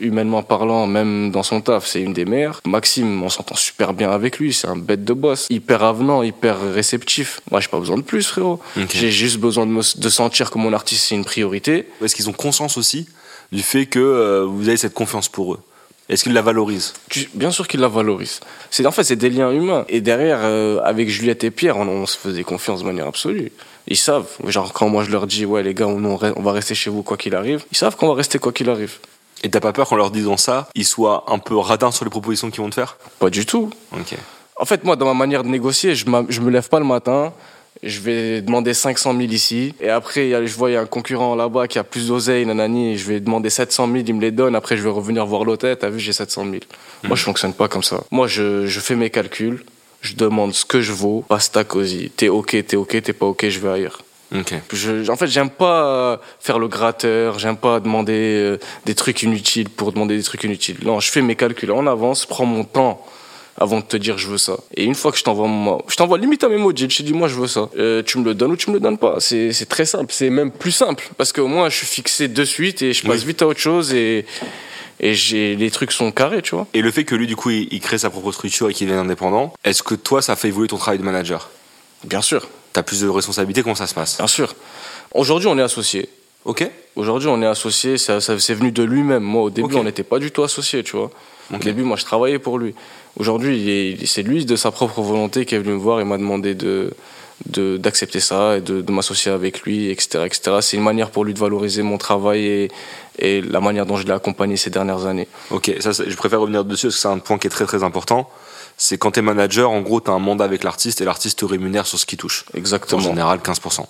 humainement parlant, même dans son taf, c'est une des meilleures. Maxime, on s'entend super bien avec lui. C'est un bête de boss. Hyper avenant, hyper réceptif. Moi, j'ai pas besoin de plus, frérot. J'ai juste besoin de, me, de sentir que mon artiste, c'est une priorité. Est-ce qu'ils ont conscience aussi du fait que vous avez cette confiance pour eux? Est-ce qu'il la valorise Bien sûr qu'il la valorise. C'est en fait c'est des liens humains. Et derrière, euh, avec Juliette et Pierre, on, se faisait confiance de manière absolue. Ils savent. Genre quand moi je leur dis ouais les gars, on, on va rester chez vous quoi qu'il arrive. Ils savent qu'on va rester quoi qu'il arrive. Et t'as pas peur qu'en leur disant ça, ils soient un peu radins sur les propositions qu'ils vont te faire? Pas du tout. Ok. En fait, moi, dans ma manière de négocier, je, je me lève pas le matin, je vais demander 500 000 ici. Et après, je vois, il y a un concurrent là-bas qui a plus d'oseille, nanani, et je vais demander 700 000, il me les donne. Après, je vais revenir voir l'hôtel. T'as vu, j'ai 700 000. Moi, je fonctionne pas comme ça. Moi, je, je fais mes calculs. Je demande ce que je vaux. Basta cosy. T'es ok, t'es ok, t'es pas ok, je vais ailleurs. Okay. Je, en fait, j'aime pas faire le gratteur, j'aime pas demander euh, des trucs inutiles pour demander des trucs inutiles. Non, je fais mes calculs en avance, prends mon temps avant de te dire je veux ça. Et une fois que je t'envoie je t'envoie limite un mémo, je te dis moi je veux ça. Euh, tu me le donnes ou tu me le donnes pas. C'est très simple, c'est même plus simple parce qu'au moins je suis fixé de suite et je passe vite à autre chose et et j'ai les trucs sont carrés, tu vois. Et le fait que lui du coup il, crée sa propre structure et qu'il est indépendant, est-ce que toi ça fait évoluer ton travail de manager? Bien sûr. T'as plus de responsabilités, comment ça se passe Bien sûr. Aujourd'hui on est associés. Ok. Aujourd'hui on est associés, ça, ça c'est venu de lui-même. Moi au début on n'était pas du tout associés, tu vois. Au début moi je travaillais pour lui. Aujourd'hui, c'est lui de sa propre volonté qui est venu me voir et m'a demandé de d'accepter ça et de, m'associer avec lui, etc. etc. C'est une manière pour lui de valoriser mon travail et, et la manière dont je l'ai accompagné ces dernières années. Ok, ça, je préfère revenir dessus parce que c'est un point qui est très très important. C'est quand tu es manager, en gros, tu as un mandat avec l'artiste et l'artiste te rémunère sur ce qu'il touche. Exactement. En général, 15%.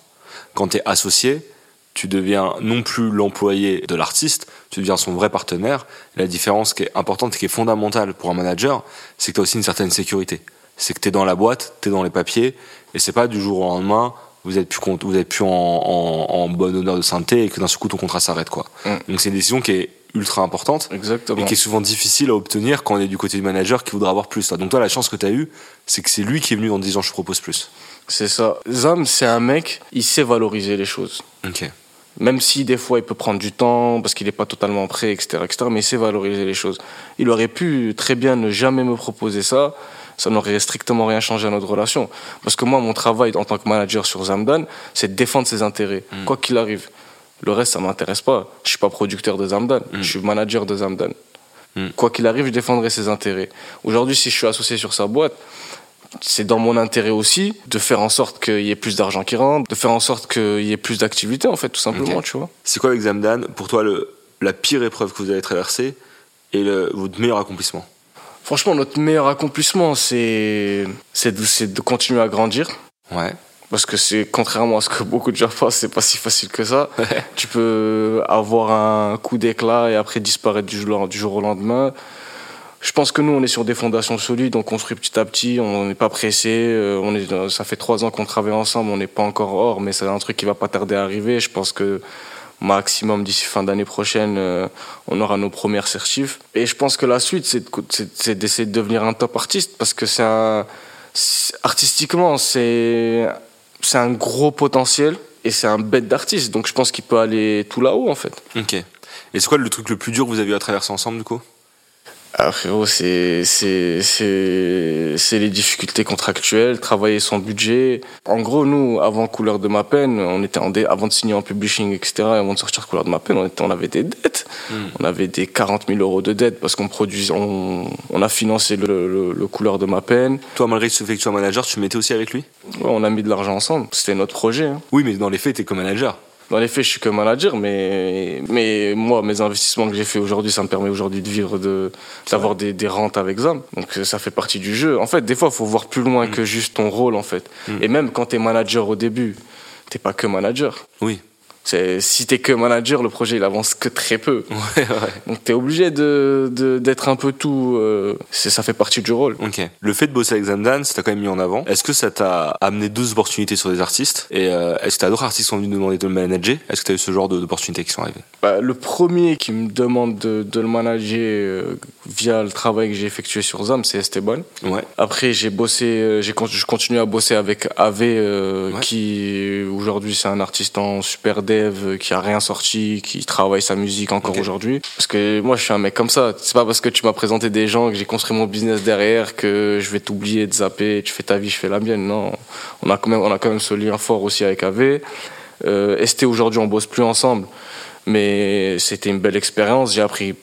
Quand tu es associé, tu deviens non plus l'employé de l'artiste, tu deviens son vrai partenaire. La différence qui est importante et qui est fondamentale pour un manager, c'est que tu as aussi une certaine sécurité. C'est que tu es dans la boîte, tu es dans les papiers, et c'est pas du jour au lendemain, vous êtes plus, vous êtes plus en, en, bonne honneur de santé et que d'un seul coup ton contrat s'arrête. quoi. Mm. Donc c'est une décision qui est ultra importante Exactement. et qui est souvent difficile à obtenir quand on est du côté du manager qui voudra avoir plus. Donc toi, la chance que tu as eue, c'est que c'est lui qui est venu en disant je propose plus. C'est ça. Zam, c'est un mec, il sait valoriser les choses. Ok. Même si des fois il peut prendre du temps parce qu'il n'est pas totalement prêt, etc., etc., mais il sait valoriser les choses. Il aurait pu très bien ne jamais me proposer ça, ça n'aurait strictement rien changé à notre relation. Parce que moi, mon travail en tant que manager sur Zamdan, c'est de défendre ses intérêts, mm. quoi qu'il arrive. Le reste, ça m'intéresse pas. Je suis pas producteur de Zamdan, mm. je suis manager de Zamdan. Mm. Quoi qu'il arrive, je défendrai ses intérêts. Aujourd'hui, si je suis associé sur sa boîte, c'est dans mon intérêt aussi de faire en sorte qu'il y ait plus d'argent qui rentre, de faire en sorte qu'il y ait plus d'activité, en fait, tout simplement, tu vois. C'est quoi avec Zamdan, pour toi, le, la pire épreuve que vous avez traversée et le, votre meilleur accomplissement? Franchement, notre meilleur accomplissement, c'est de, de continuer à grandir. Ouais. Parce que c'est contrairement à ce que beaucoup de gens pensent, c'est pas si facile que ça. Tu peux avoir un coup d'éclat et après disparaître du jour, au lendemain. Je pense que nous, on est sur des fondations solides, on construit petit à petit, on n'est pas pressé. Euh, on est, ça fait trois ans qu'on travaille ensemble, on n'est pas encore hors, mais c'est un truc qui va pas tarder à arriver. Je pense que maximum d'ici fin d'année prochaine, euh, on aura nos premières certifs. Et je pense que la suite, c'est d'essayer de devenir un top artiste, parce que c'est un, artistiquement, c'est c'est un gros potentiel et c'est un bête d'artiste. Donc je pense qu'il peut aller tout là-haut en fait. Ok. Et c'est quoi le truc le plus dur que vous avez eu à traverser ensemble du coup? Ah frérot, c'est c'est c'est les difficultés contractuelles, travailler son budget. En gros, nous, avant Couleur de ma peine, on était en avant de signer en publishing, etc. Avant de sortir Couleur de ma peine, on était, on avait des dettes. Hmm. On avait des 40 000 euros de dettes parce qu'on produisait, on, on a financé le, le, Couleur de ma peine. Toi, malgré ce fait que tu sois manager, tu mettais aussi avec lui? Ouais, on a mis de l'argent ensemble. C'était notre projet. Hein. Oui, mais dans les faits, t'es comme manager. Dans les faits, je suis que manager, mais, mais moi, mes investissements que j'ai fait aujourd'hui, ça me permet aujourd'hui de vivre, de, d'avoir des, des rentes avec ZAM. Donc ça fait partie du jeu. En fait, des fois, il faut voir plus loin mm. que juste ton rôle, en fait. Mm. Et même quand tu es manager au début, t'es pas que manager. Oui. Si t'es que manager, le projet il avance que très peu. (laughs) Ouais, ouais. Donc t'es obligé de d'être un peu tout. euh, ça fait partie du rôle. Ok. Le fait de bosser avec Zamdan, ça t'a quand même mis en avant. Est-ce que ça t'a amené deux opportunités sur des artistes? Et euh, est-ce que t'as d'autres artistes qui sont venus demander de le manager? Est-ce que t'as eu ce genre d'opportunités qui sont arrivées? Bah, le premier qui me demande de, de le manager euh, via le travail que j'ai effectué sur ZAM, c'est Esteban. Ouais. Après, j'ai bossé, j'ai je continue à bosser avec AV, qui aujourd'hui c'est un artiste en super dev, qui a rien sorti, qui travaille sa musique encore aujourd'hui. Parce que moi, je suis un mec comme ça. C'est pas parce que tu m'as présenté des gens que j'ai construit mon business derrière que je vais t'oublier, de zapper. Tu fais ta vie, je fais la mienne. Non, on a quand même, on a quand même ce lien fort aussi avec AV. Euh, ST aujourd'hui, on bosse plus ensemble, mais c'était une belle expérience. J'ai appris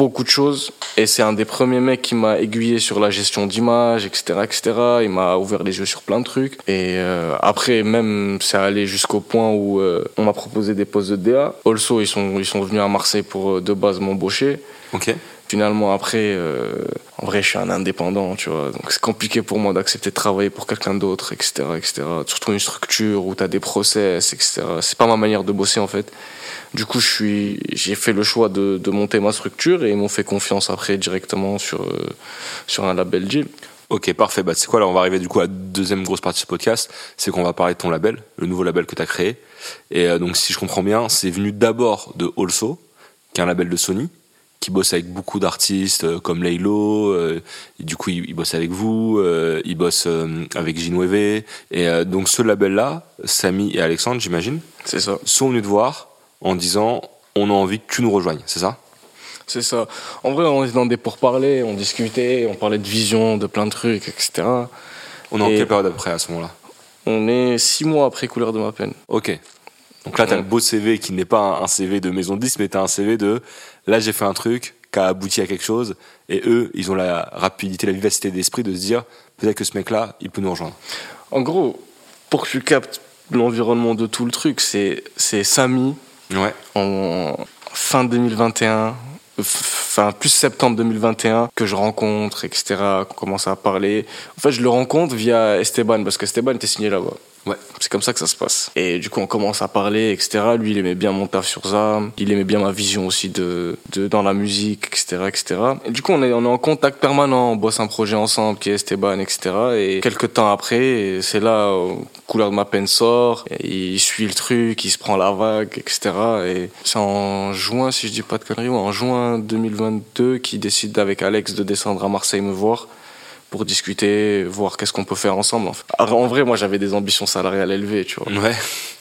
beaucoup de choses et c'est un des premiers mecs qui m'a aiguillé sur la gestion d'image, etc., etc. Il m'a ouvert les yeux sur plein de trucs. Et euh, après, même, c'est allé jusqu'au point où euh, on m'a proposé des postes de DA. Also, ils sont, ils sont venus à Marseille pour euh, de base m'embaucher. Ok. Finalement, après, euh, en vrai, je suis un indépendant, tu vois. Donc, c'est compliqué pour moi d'accepter de travailler pour quelqu'un d'autre, etc., etc. Surtout une structure où tu as des process, etc. C'est pas ma manière de bosser, en fait. Du coup, je suis, j'ai fait le choix de, de monter ma structure et ils m'ont fait confiance après directement sur, euh, sur un label deal. Ok, parfait. Bah, c'est quoi là On va arriver du coup à la deuxième grosse partie de ce podcast. C'est qu'on va parler de ton label, le nouveau label que tu as créé. Et euh, donc, si je comprends bien, c'est venu d'abord de Also, qui est un label de Sony, qui bosse avec beaucoup d'artistes euh, comme Laylo. euh, du coup, il, il bosse avec vous, euh, il bosse euh, avec Ginweve. Et euh, donc, ce label-là, Samy et Alexandre, j'imagine, C'est ça. sont venus te voir en disant on a envie que tu nous rejoignes, c'est ça? C'est ça. En vrai, on était dans des pourparlers, on discutait, on parlait de vision, de plein de trucs, etc. On est en quelle période après à ce moment-là? On est six mois après Couleur de ma peine. Ok. Donc là, t'as Ouais. le beau CV qui n'est pas un CV de maison de 10, mais t'as un CV de là, j'ai fait un truc qui a abouti à quelque chose. Et eux, ils ont la rapidité, la vivacité d'esprit de se dire peut-être que ce mec-là, il peut nous rejoindre. En gros, pour que tu captes l'environnement de tout le truc, c'est c'est Samy Ouais. en fin 2021, enfin plus septembre 2021 que je rencontre, etc. qu'on commence à parler. En fait, je le rencontre via Esteban parce qu'Esteban était signé là-bas. Ouais. C'est comme ça que ça se passe. Et du coup, on commence à parler, etc. Lui, il aimait bien mon taf sur ZAM. Il aimait bien ma vision aussi de, de dans la musique, etc., etc. Et du coup, on est, on est en contact permanent. On bosse un projet ensemble qui est Esteban, etc. Et quelques temps après, c'est là, euh, Couleur de ma peine sort. Il suit le truc, il se prend la vague, etc. Et c'est en juin, si je dis pas de conneries, ouais, en juin 2022 qu'il décide avec Alex de descendre à Marseille me voir pour discuter, voir qu'est-ce qu'on peut faire ensemble. En, fait. Alors, en vrai, moi, j'avais des ambitions salariales élevées, tu vois. Ouais.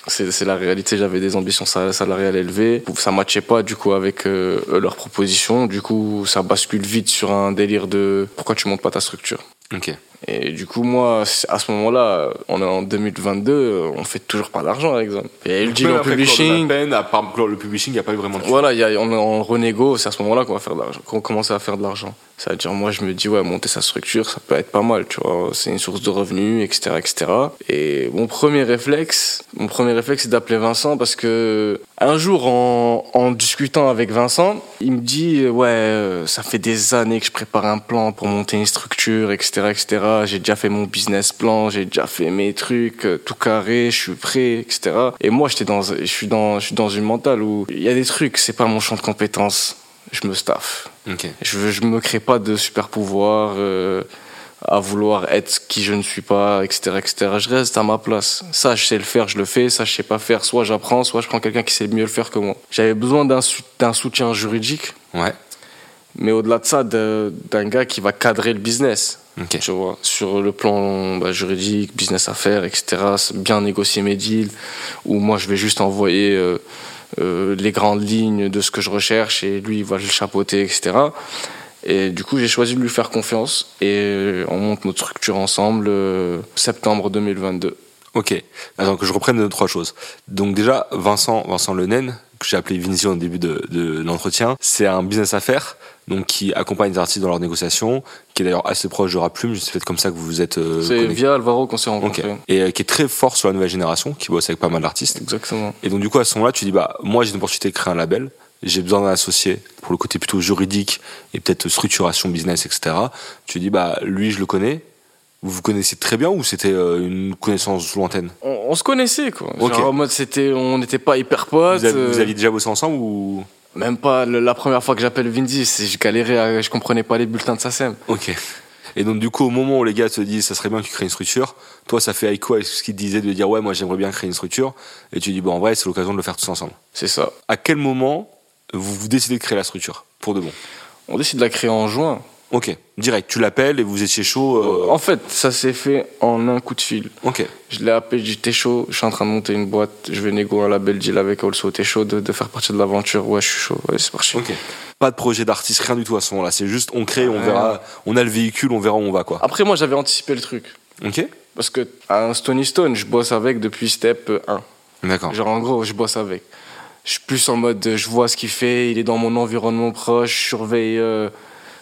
C'est c'est la réalité, j'avais des ambitions sal- salariales élevées. Ça matchait pas, du coup, avec euh, leurs propositions. Du coup, ça bascule vite sur un délire de pourquoi tu montes pas ta structure? Ok. Et du coup, moi, à ce moment-là, on est en 2022, euh, on fait toujours pas d'argent, par exemple. Et le deal Même en après publishing, Clore de la peine, à part le publishing, il n'y a pas eu vraiment de voilà, il y a, on est en renégo, c'est à ce moment-là qu'on va faire de l'argent, qu'on commence à faire de l'argent. Ça veut dire, moi, je me dis, ouais, monter sa structure, ça peut être pas mal, tu vois. C'est une source de revenus, etc., etc. Et mon premier réflexe, mon premier réflexe, c'est d'appeler Vincent parce que un jour, en, en discutant avec Vincent, il me dit, ouais, euh, ça fait des années que je prépare un plan pour monter une structure, etc., etc. J'ai déjà fait mon business plan, j'ai déjà fait mes trucs, euh, tout carré, je suis prêt, etc. Et moi, j'étais dans, je suis dans, je suis dans une mentale où il y a des trucs, c'est pas mon champ de compétences. Je me staffe. Ok. Je, je me crée pas de super pouvoir euh, à vouloir être qui je ne suis pas, etc., etc. Je reste à ma place. Ça, je sais le faire, je le fais. Ça, je sais pas faire. Soit j'apprends, soit je prends quelqu'un qui sait mieux le faire que moi. J'avais besoin d'un soutien juridique, Ouais. Mais au-delà de ça, d'un gars qui va cadrer le business. Ok. Tu vois, sur le plan bah, juridique, business affaires, etc. c'est Bien négocier mes deals, où moi je vais juste envoyer euh, euh, les grandes lignes de ce que je recherche et lui il va le chapeauter, etc. Et du coup j'ai choisi de lui faire confiance et euh, on monte notre structure ensemble euh, septembre 2022. Ok. Attends, que je reprenne deux, trois choses. Donc déjà, Vincent, Vincent Lenen, que j'ai appelé Vinci au début de, de l'entretien, c'est un business affaires, donc qui accompagne les artistes dans leurs négociations, qui est d'ailleurs assez proche de Raplume, c'est peut-être comme ça que vous vous êtes euh, C'est via Alvaro qu'on s'est rencontrés. Et euh, qui est très fort sur la nouvelle génération, qui bosse avec pas mal d'artistes. Exactement. Et donc du coup à ce moment-là, tu dis bah moi j'ai une opportunité de créer un label, j'ai besoin d'un associé pour le côté plutôt juridique et peut-être structuration business etc. Tu dis bah lui je le connais, Vous vous connaissiez très bien ou c'était euh, une connaissance lointaine On, on se connaissait, quoi. Genre, en mode, c'était, on n'était pas hyper potes. vous, avez- euh, vous aviez déjà bossé ensemble ou? Même pas le- la première fois que j'appelle Vindy, je galérais, à- je comprenais pas les bulletins de SACEM. Ok. Et donc du coup, au moment où les gars te disent ça serait bien que tu crées une structure, toi ça fait avec quoi avec ce qu'ils disaient de dire ouais moi j'aimerais bien créer une structure et tu dis bon en vrai c'est l'occasion de le faire tous ensemble. C'est ça. À quel moment vous, vous décidez de créer la structure pour de bon? On décide de la créer en juin. Ok, direct, tu l'appelles et vous étiez chaud. euh, En fait, ça s'est fait en un coup de fil. Ok, Je l'ai appelé, j'ai dit t'es chaud, je suis en train de monter une boîte, je vais négocier un label deal avec Also, t'es chaud de, de faire partie de l'aventure, ouais je suis chaud, ouais c'est parti. ok. Pas de projet d'artiste, rien du tout à ce moment-là. C'est juste on crée, on Ouais. verra, on a le véhicule, on verra où on va quoi. Après moi j'avais anticipé le truc, Ok, parce que à Stony Stone, je bosse avec depuis step 1. d'accord. Genre en gros, je bosse avec. Je suis plus en mode, je vois ce qu'il fait, il est dans mon environnement proche, je surveille euh,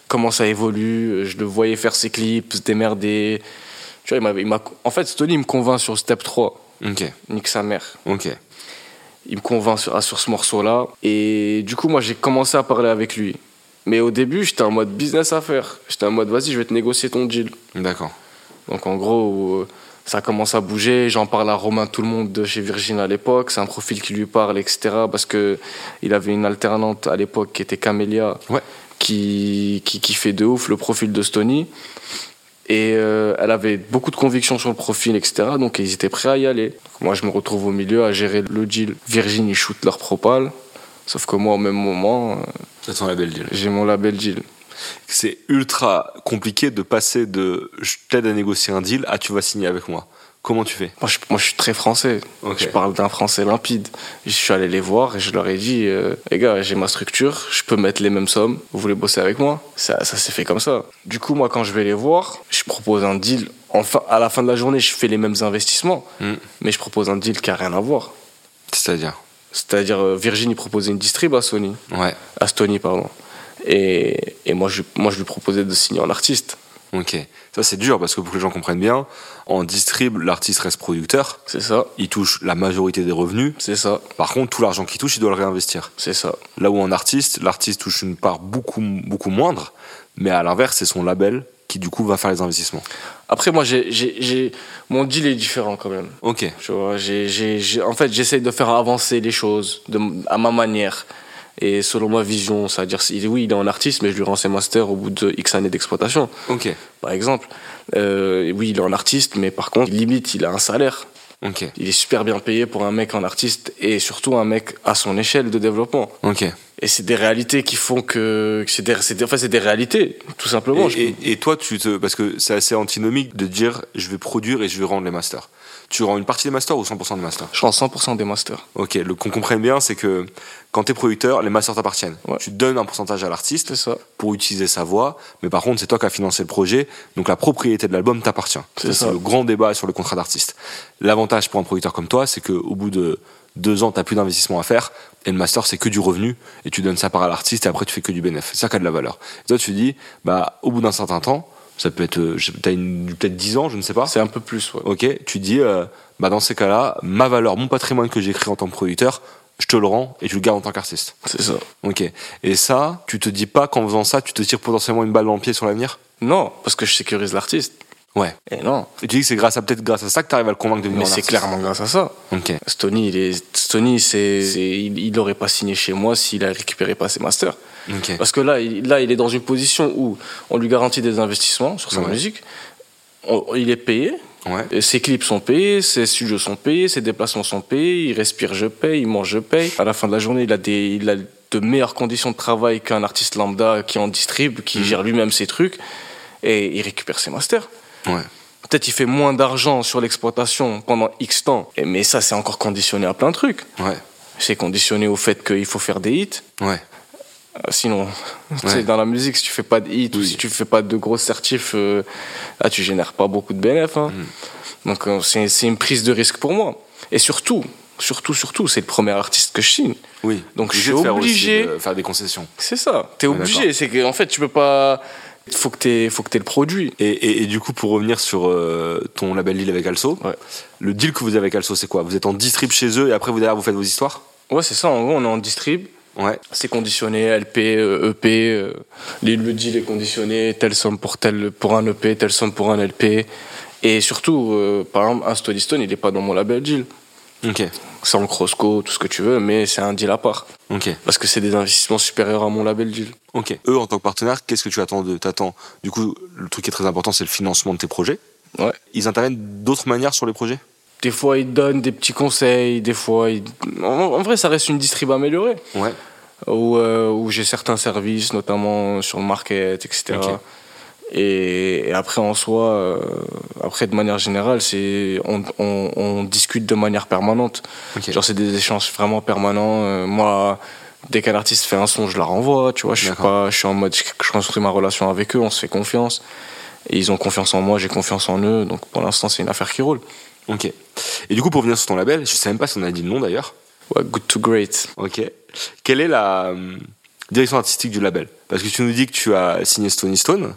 comment ça évolue, je le voyais faire ses clips, se démerder. Tu vois, il m'a, en fait, Stony il me convainc sur Step 3, Ok, nique sa mère. ok, Il me convainc sur, sur ce morceau-là. Et du coup, moi, j'ai commencé à parler avec lui. Mais au début, j'étais en mode business à faire. J'étais en mode, vas-y, je vais te négocier ton deal. d'accord. Donc en gros, euh, ça commence à bouger. J'en parle à Romain Tout le monde de chez Virgin à l'époque. C'est un profil qui lui parle, etc. Parce que il avait une alternante à l'époque qui était Camélia, Ouais. Qui, qui, qui fait de ouf le profil de Stony. Et euh, elle avait beaucoup de convictions sur le profil, etc. Donc ils étaient prêts à y aller. Donc, moi, je me retrouve au milieu à gérer le deal. Virgin, ils shootent leur propal. Sauf que moi, au même moment, euh, ton label deal. j'ai mon label deal. C'est ultra compliqué de passer de je t'aide à négocier un deal à tu vas signer avec moi. Comment tu fais Moi je, moi, je suis très français. Je parle d'un français limpide. Je suis allé les voir et je leur ai dit euh, Les gars, j'ai ma structure, je peux mettre les mêmes sommes. Vous voulez bosser avec moi? Ça, ça s'est fait comme ça. Du coup, moi, quand je vais les voir, je propose un deal. Enfin, à la fin de la journée, je fais les mêmes investissements, Hmm. mais je propose un deal qui a rien à voir. C'est-à-dire? C'est-à-dire, euh, Virgin, il proposait une distrib à Sony, Ouais, à Stony, pardon. Et, et moi, je, moi, je lui proposais de signer en artiste. Ok. Ça c'est dur parce que pour que les gens comprennent bien, en distrib, l'artiste reste producteur, C'est ça, il touche la majorité des revenus. c'est ça, Par contre, tout l'argent qu'il touche, il doit le réinvestir. c'est ça. Là où en artiste, l'artiste touche une part beaucoup, beaucoup moindre, mais à l'inverse, c'est son label qui du coup va faire les investissements. Après, moi, j'ai, mon deal est différent quand même. Ok, Tu vois, j'ai, j'ai, j'ai- en fait, j'essaye de faire avancer les choses de, à ma manière et selon ma vision. C'est-à-dire, oui, il est en artiste, mais je lui rends ses masters au bout de X années d'exploitation, ok, par exemple. Euh, oui, il est en artiste, mais par contre, limite, il a un salaire. Il est super bien payé pour un mec en artiste et surtout un mec à son échelle de développement. Et c'est des réalités qui font que, c'est des, c'est des- enfin, c'est des réalités, tout simplement. Et- et toi, tu te, parce que c'est assez antinomique de dire je vais produire et je vais rendre les masters. Tu rends une partie des masters ou 100% des masters je rends 100% des masters. Ok, le qu'on comprenne bien, c'est que quand t'es producteur, les masters t'appartiennent. Ouais. Tu donnes un pourcentage à l'artiste pour utiliser sa voix, mais par contre, c'est toi qui as financé le projet, donc la propriété de l'album t'appartient. C'est ça. C'est le grand débat sur le contrat d'artiste. L'avantage pour un producteur comme toi, c'est qu'au bout de deux ans, t'as plus d'investissement à faire, et le master, c'est que du revenu, et tu donnes ça par à l'artiste, et après, tu fais que du bénéfice. C'est ça qui a de la valeur. Et toi, tu dis, bah, au bout d'un certain temps, ça peut être, euh, t'as peut-être 10 ans, je ne sais pas. C'est un peu plus, ouais. Ok, tu dis, euh, bah dans ces cas-là, ma valeur, mon patrimoine que j'ai créé en tant que producteur, je te le rends et tu le gardes en tant qu'artiste. C'est ça. Ok. Et ça, tu te dis pas qu'en faisant ça, tu te tires potentiellement une balle dans le pied sur l'avenir? Non, parce que je sécurise l'artiste. Ouais. Et non. Et tu dis que c'est grâce à peut-être grâce à ça que tu arrives à le convaincre de venir Mais c'est clairement grâce à ça. Ok. Stony, il est, Stony, c'est, c'est- il, il aurait pas signé chez moi s'il a récupéré pas ses masters. Parce que là, il, là, il est dans une position où on lui garantit des investissements sur sa Ouais. musique. On- il est payé. Ouais. Et Ses clips sont payés, ses studios sont payés, ses déplacements sont payés, il respire, je paye, il mange, je paye. À la fin de la journée, il a, des, il a de meilleures conditions de travail qu'un artiste lambda qui en distribue, qui gère lui-même ses trucs, et il récupère ses masters. Ouais. Peut-être il fait moins d'argent sur l'exploitation pendant X temps, mais ça c'est encore conditionné à plein de trucs. Ouais. C'est conditionné au fait qu'il faut faire des hits. Ouais. Euh, Sinon, (laughs) tu Ouais. dans la musique, si tu fais pas de hits ou si tu fais pas de gros certifs, euh, là, tu génères pas beaucoup de bénéfices. hein. Mm. Donc, euh, c'est une prise de risque pour moi. Et surtout, surtout, surtout, c'est le premier artiste que je signe. Oui. Donc, je suis obligé- de faire des concessions. C'est ça. T'es Ouais, obligé. C'est qu'en fait, tu peux pas. Faut que t'aies, faut que t'aies le produit. Et, et, et du coup, pour revenir sur euh, ton label deal avec Also, Ouais. le deal que vous avez avec Also, c'est quoi? Vous êtes en distrib chez eux et après, vous derrière, vous faites vos histoires? Ouais, c'est ça. En gros, on est en distrib. Ouais. C'est conditionné, LP, euh, EP, euh, les- le deal est conditionné, telle somme pour, tel, pour un EP, telle somme pour un LP. Et surtout, euh, par exemple, un Stony Stone, il n'est pas dans mon label deal. Ok. C'est en Crosco, tout ce que tu veux, mais c'est un deal à part. Ok. Parce que c'est des investissements supérieurs à mon label deal. Ok. Eux, en tant que partenaire, qu'est-ce que tu attends de T'attends? Du coup, le truc qui est très important, c'est le financement de tes projets. Ouais. Ils interviennent d'autres manières sur les projets? Des fois, ils donnent des petits conseils, des fois, ils... en, en vrai, ça reste une distrib améliorée. Ouais. Où, euh, où j'ai certains services, notamment sur le market, etc. Et, et après, en soi, euh, après, de manière générale, c'est on, on, on discute de manière permanente. Genre, c'est des échanges vraiment permanents. Euh, moi, dès qu'un artiste fait un son, je la renvoie, tu vois. Je suis pas, je suis en mode, je, je construis ma relation avec eux, on se fait confiance. Et ils ont confiance en moi, j'ai confiance en eux. Donc, pour l'instant, c'est une affaire qui roule. Ok. Et du coup, pour venir sur ton label, je sais même pas si on a dit le nom d'ailleurs. Ouais, good to great. Ok. Quelle est la hum, direction artistique du label? Parce que tu nous dis que tu as signé Stony Stone.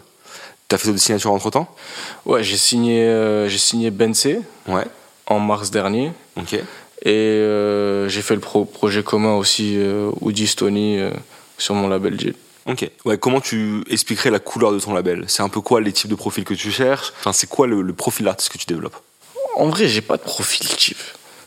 T'as fait d'autres signatures entre temps Ouais, j'ai signé, euh, j'ai signé Bensé Ouais. en mars dernier. Ok. Et euh, j'ai fait le pro- projet commun aussi, euh, Woody Stony, euh, sur mon label Jill. Ok. Ouais, comment tu expliquerais la couleur de ton label? C'est un peu quoi les types de profils que tu cherches? Enfin, c'est quoi le, le profil d'artiste que tu développes? En vrai, j'ai pas de profil type.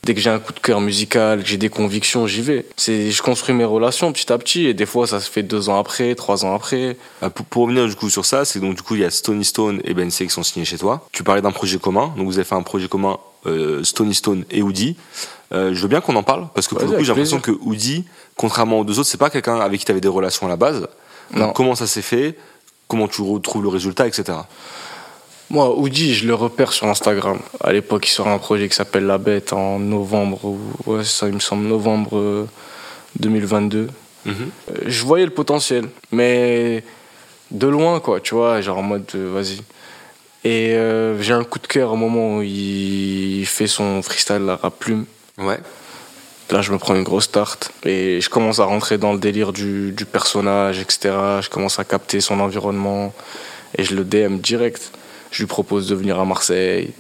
Dès que j'ai un coup de cœur musical, que j'ai des convictions, j'y vais. C'est, je construis mes relations petit à petit, et des fois, ça se fait deux ans après, trois ans après. Ah, pour, pour revenir du coup sur ça, c'est donc du coup il y a Stony Stone et Ben C qui sont signés chez toi. Tu parlais d'un projet commun, donc vous avez fait un projet commun euh, Stony Stone et Woody. Euh, je veux bien qu'on en parle parce que pour le coup j'ai l'impression que Woody, contrairement aux deux autres, c'est pas quelqu'un avec qui tu avais des relations à la base. Donc, Non. comment ça s'est fait? Comment tu retrouves le résultat, etc. Moi, Woody, je le repère sur Instagram. À l'époque, il sort un projet qui s'appelle La Bête en novembre, ou, ouais, ça, il me semble, novembre euh, 2022. Mhm. Euh, je voyais le potentiel, mais de loin, quoi, tu vois, genre en mode, euh, vas-y. Et euh, j'ai un coup de cœur au moment où il fait son freestyle, rap plume. Ouais. Là, je me prends une grosse tarte et je commence à rentrer dans le délire du, du personnage, etc. Je commence à capter son environnement et je le DM direct. Je lui propose de venir à Marseille.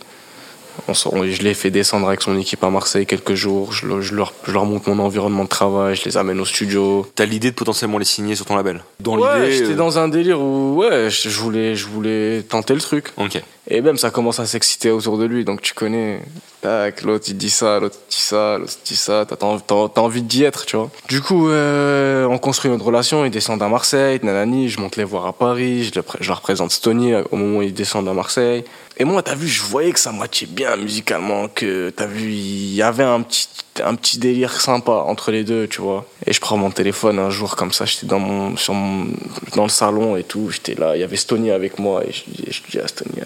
On je l'ai fait descendre avec son équipe à Marseille quelques jours. Je, le- je leur, je leur montre mon environnement de travail, je les amène au studio. T'as l'idée de potentiellement les signer sur ton label? Dans ouais, j'étais euh, dans un délire où ouais, je je voulais, je voulais tenter le truc. Ok. Et même ça commence à s'exciter autour de lui, donc tu connais. Tac, l'autre il dit ça, l'autre il dit ça, l'autre il dit ça, t'as t'as- envie d'y être, tu vois. Du coup, euh, on construit notre relation, ils descendent à Marseille, nanani, je monte les voir à Paris, je, le je leur présente Stony au moment où ils descendent à Marseille. Et moi, t'as vu, je voyais que ça matchait bien musicalement, que t'as vu, il y avait un petit, un petit délire sympa entre les deux, tu vois. Et je prends mon téléphone un jour comme ça, j'étais dans, mon, sur mon, dans le salon et tout, j'étais là, il y avait Stony avec moi, et je, je dis à Stony,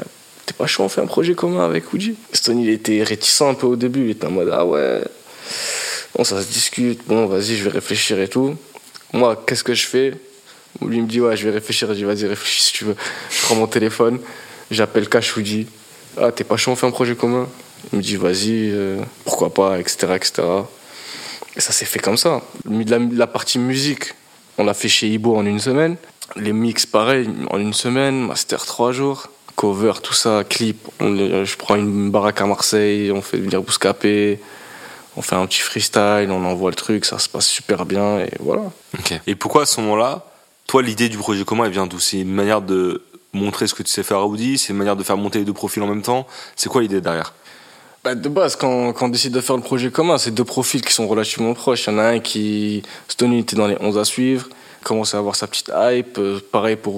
t'es pas chaud, on fait un projet commun avec Woody Stony, il était réticent un peu au début, il était en mode, ah ouais, bon, ça se discute, bon, vas-y, je vais réfléchir et tout. Moi, qu'est-ce que je fais? Lui il me dit, ouais, je vais réfléchir, je dis, vas-y, réfléchis si tu veux. Je prends mon téléphone, j'appelle Cash Woody, ah, t'es pas chaud, on fait un projet commun? Il me dit, vas-y, euh, pourquoi pas, etc., etc. Et ça s'est fait comme ça. La, la partie musique, on l'a fait chez Ibo en une semaine. Les mix, pareil, en une semaine. Master, trois jours. Cover, tout ça, clip. Je prends une baraque à Marseille, on fait venir Bouscapé. On fait un petit freestyle, on envoie le truc, ça se passe super bien et voilà. Et pourquoi à ce moment-là, toi, l'idée du projet commun, elle vient d'où? C'est une manière de montrer ce que tu sais faire à Woody C'est une manière de faire monter les deux profils en même temps. C'est quoi l'idée derrière? Bah, de base, quand, quand on décide de faire le projet commun, c'est deux profils qui sont relativement proches. Il y en a un qui, Stony était dans les 11 à suivre, commençait à avoir sa petite hype, euh, pareil pour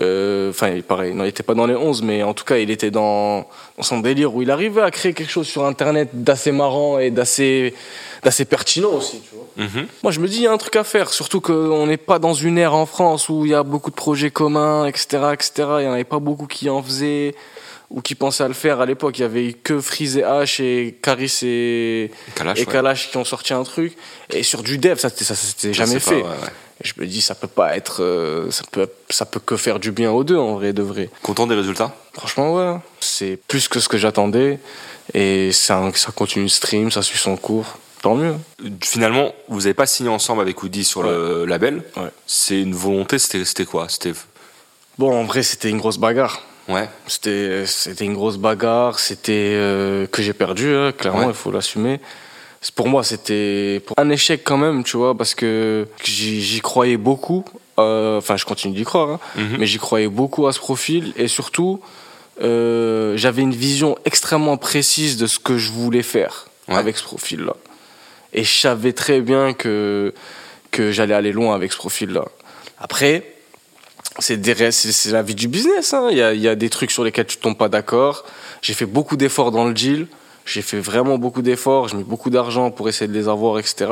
Euh, Enfin, pareil, non, il n'était pas dans les 11, mais en tout cas, il était dans, dans son délire où il arrivait à créer quelque chose sur Internet d'assez marrant et d'assez pertinent aussi, tu vois. Mhm. Moi, je me dis, il y a un truc à faire, surtout qu'on n'est pas dans une ère en France où il y a beaucoup de projets communs, etc., etc. Il n'y en avait pas beaucoup qui en faisaient ou qui pensaient à le faire. À l'époque, il y avait que Freeze et H et Caris et, Kalash, et ouais. Kalash qui ont sorti un truc. Et sur du dev, ça, c'était- ça, s'était Je jamais pas, fait. ouais, ouais. Et je me dis, ça peut pas être, euh, ça peut, ça peut que faire du bien aux deux, en vrai, de vrai. Content des résultats? Franchement, ouais. C'est plus que ce que j'attendais. Et ça, ça continue de stream, ça suit son cours. Tant mieux. Finalement, vous n'avez pas signé ensemble avec Woody sur le label? Ouais. C'est une volonté, c'était quoi? C'était. Bon, en vrai, c'était une grosse bagarre. Ouais. C'était, c'était une grosse bagarre, c'était euh, que j'ai perdu, hein, clairement, Ouais. il faut l'assumer. Pour moi, c'était un échec quand même, tu vois, parce que j'y croyais beaucoup. Euh, enfin, je continue d'y croire, hein, mhm. mais j'y croyais beaucoup à ce profil et surtout, euh, j'avais une vision extrêmement précise de ce que je voulais faire avec ce profil-là. Et je savais très bien que, que j'allais aller loin avec ce profil-là. Après, c'est la vie du business. Hein. Il, y a, y a des trucs sur lesquels tu tombes pas d'accord. J'ai fait beaucoup d'efforts dans le deal. J'ai fait vraiment beaucoup d'efforts. J'ai mis beaucoup d'argent pour essayer de les avoir, etc.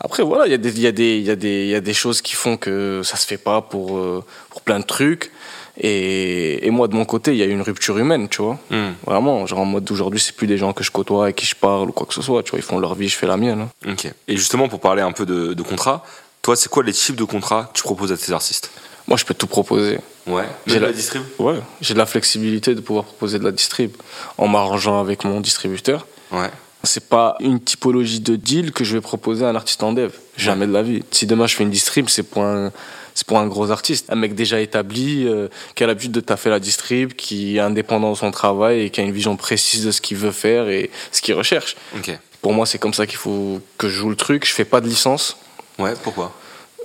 Après, voilà, il y, a des, y a des, il, y a des, il y a des choses qui font que ça se fait pas pour, euh, pour plein de trucs. Et, et, moi, de mon côté, il y a eu une rupture humaine, tu vois. Hmm. Vraiment, genre en mode d'aujourd'hui, c'est plus des gens que je côtoie, avec qui je parle ou quoi que ce soit, tu vois. Ils font leur vie, je fais la mienne. Hein. Ok. Et justement, pour parler un peu de, de contrat, toi, c'est quoi les types de contrats que tu proposes à tes artistes? Moi, je peux tout proposer. Ouais. J'ai de la, distrib? Ouais. J'ai de la flexibilité de pouvoir proposer de la distrib en m'arrangeant avec mon distributeur. Ouais. C'est pas une typologie de deal que je vais proposer à un artiste en dev. Jamais de la vie. Si demain je fais une distrib, c'est pour un, c'est pour un gros artiste, un mec déjà établi, euh, qui a l'habitude de taffer la distrib, qui est indépendant dans son travail et qui a une vision précise de ce qu'il veut faire et ce qu'il recherche. Ok. Pour moi, c'est comme ça qu'il faut que je joue le truc. Je fais pas de licence. Ouais, pourquoi?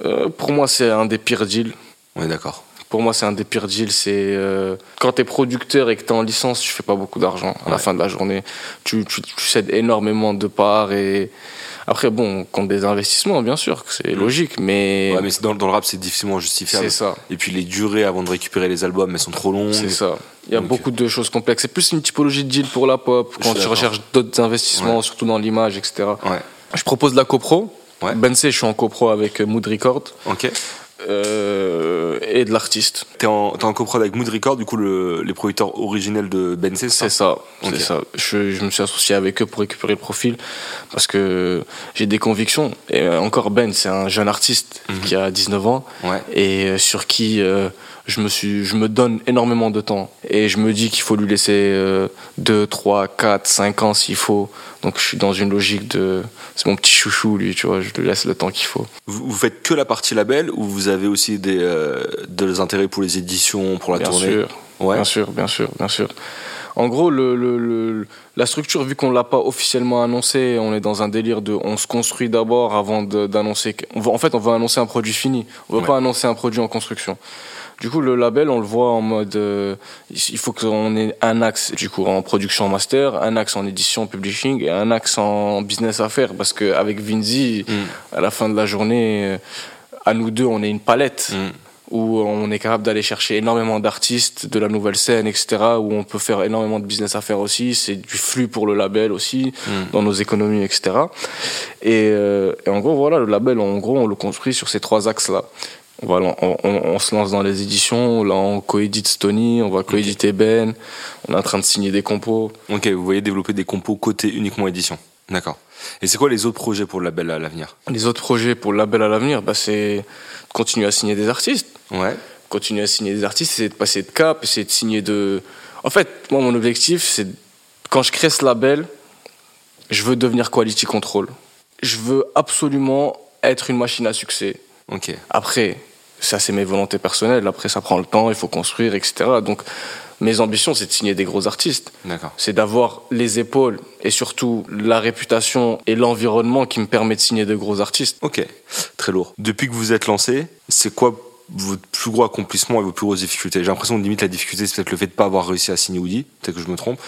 Euh, Pour moi, c'est un des pires deals. Ouais, d'accord pour moi, c'est un des pires deals. C'est euh, quand t'es producteur et que t'es en licence, tu fais pas beaucoup d'argent à la fin de la journée. Tu, tu, tu, cèdes énormément de parts et après, bon, compte des investissements, bien sûr, c'est mm. logique, mais. Ouais, mais dans, dans le rap, c'est difficilement justifiable. C'est ça. Et puis les durées avant de récupérer les albums, elles sont trop longues. C'est ça. Il y a beaucoup de choses complexes. C'est plus une typologie de deal pour la pop, quand tu recherches d'autres investissements, surtout dans l'image, etc. Ouais. Je propose de la copro. Ouais. Ben C, je suis en copro avec Mood Record. Ok. Euh, et de l'artiste. T'es en, es en coprod avec Mood Record, du coup le, les producteurs originels de Ben C'est ça, c'est ça. Je, je, me suis associé avec eux pour récupérer le profil parce que j'ai des convictions. Et encore Ben, c'est un jeune artiste mhm. qui a 19 ans ouais. et euh, sur qui euh, je me suis, je me donne énormément de temps et je me dis qu'il faut lui laisser 2, 3, 4, 5 ans s'il faut. Donc je suis dans une logique de, c'est mon petit chouchou lui, tu vois, je lui laisse le temps qu'il faut. Vous, vous, faites que la partie label ou vous avez aussi des, euh, des intérêts pour les éditions, pour la bien tournée? sûr, ouais. Bien sûr, bien sûr, bien sûr. En gros, le, le, le, la structure, vu qu'on l'a pas officiellement annoncé, on est dans un délire de, on se construit d'abord avant d'annoncer. En fait, on va annoncer un produit fini. On va ouais. pas annoncer un produit en construction. Du coup, le label, on le voit en mode, euh, il faut qu'on ait un axe, du coup, en production master, un axe en édition publishing et un axe en business affaires. Parce qu'avec Vinzi, mm. à la fin de la journée, euh, à nous deux, on est une palette. Mm. où on est capable d'aller chercher énormément d'artistes, de la nouvelle scène, etc., où on peut faire énormément de business à faire aussi, c'est du flux pour le label aussi, mm. dans nos économies, etc. Et, euh, et, en gros, voilà, le label, en gros, on le construit sur ces trois axes-là. Voilà, on, on, on, se lance dans les éditions. Là, on coédite Stony, on va coéditer okay. Ben. On est en train de signer des compos. Ok, vous voyez développer des compos côté uniquement édition. D'accord. Et c'est quoi les autres projets pour le label à l'avenir? Les autres projets pour le label à l'avenir, bah, c'est continuer à signer des artistes. Ouais. Continuer à signer des artistes, c'est de passer de cap, c'est de signer de. En fait, moi, mon objectif, c'est quand je crée ce label, je veux devenir quality control. Je veux absolument être une machine à succès. Ok. Après, ça c'est mes volontés personnelles. Après, ça prend le temps, il faut construire, etc. Donc, mes ambitions, c'est de signer des gros artistes. C'est d'avoir les épaules et surtout la réputation et l'environnement qui me permet de signer de gros artistes. Ok, très lourd. Depuis que vous êtes lancé, c'est quoi votre plus gros accomplissement et vos plus grosses difficultés? J'ai l'impression que limite la difficulté, c'est peut-être le fait de ne pas avoir réussi à signer Woody. Peut-être que je me trompe.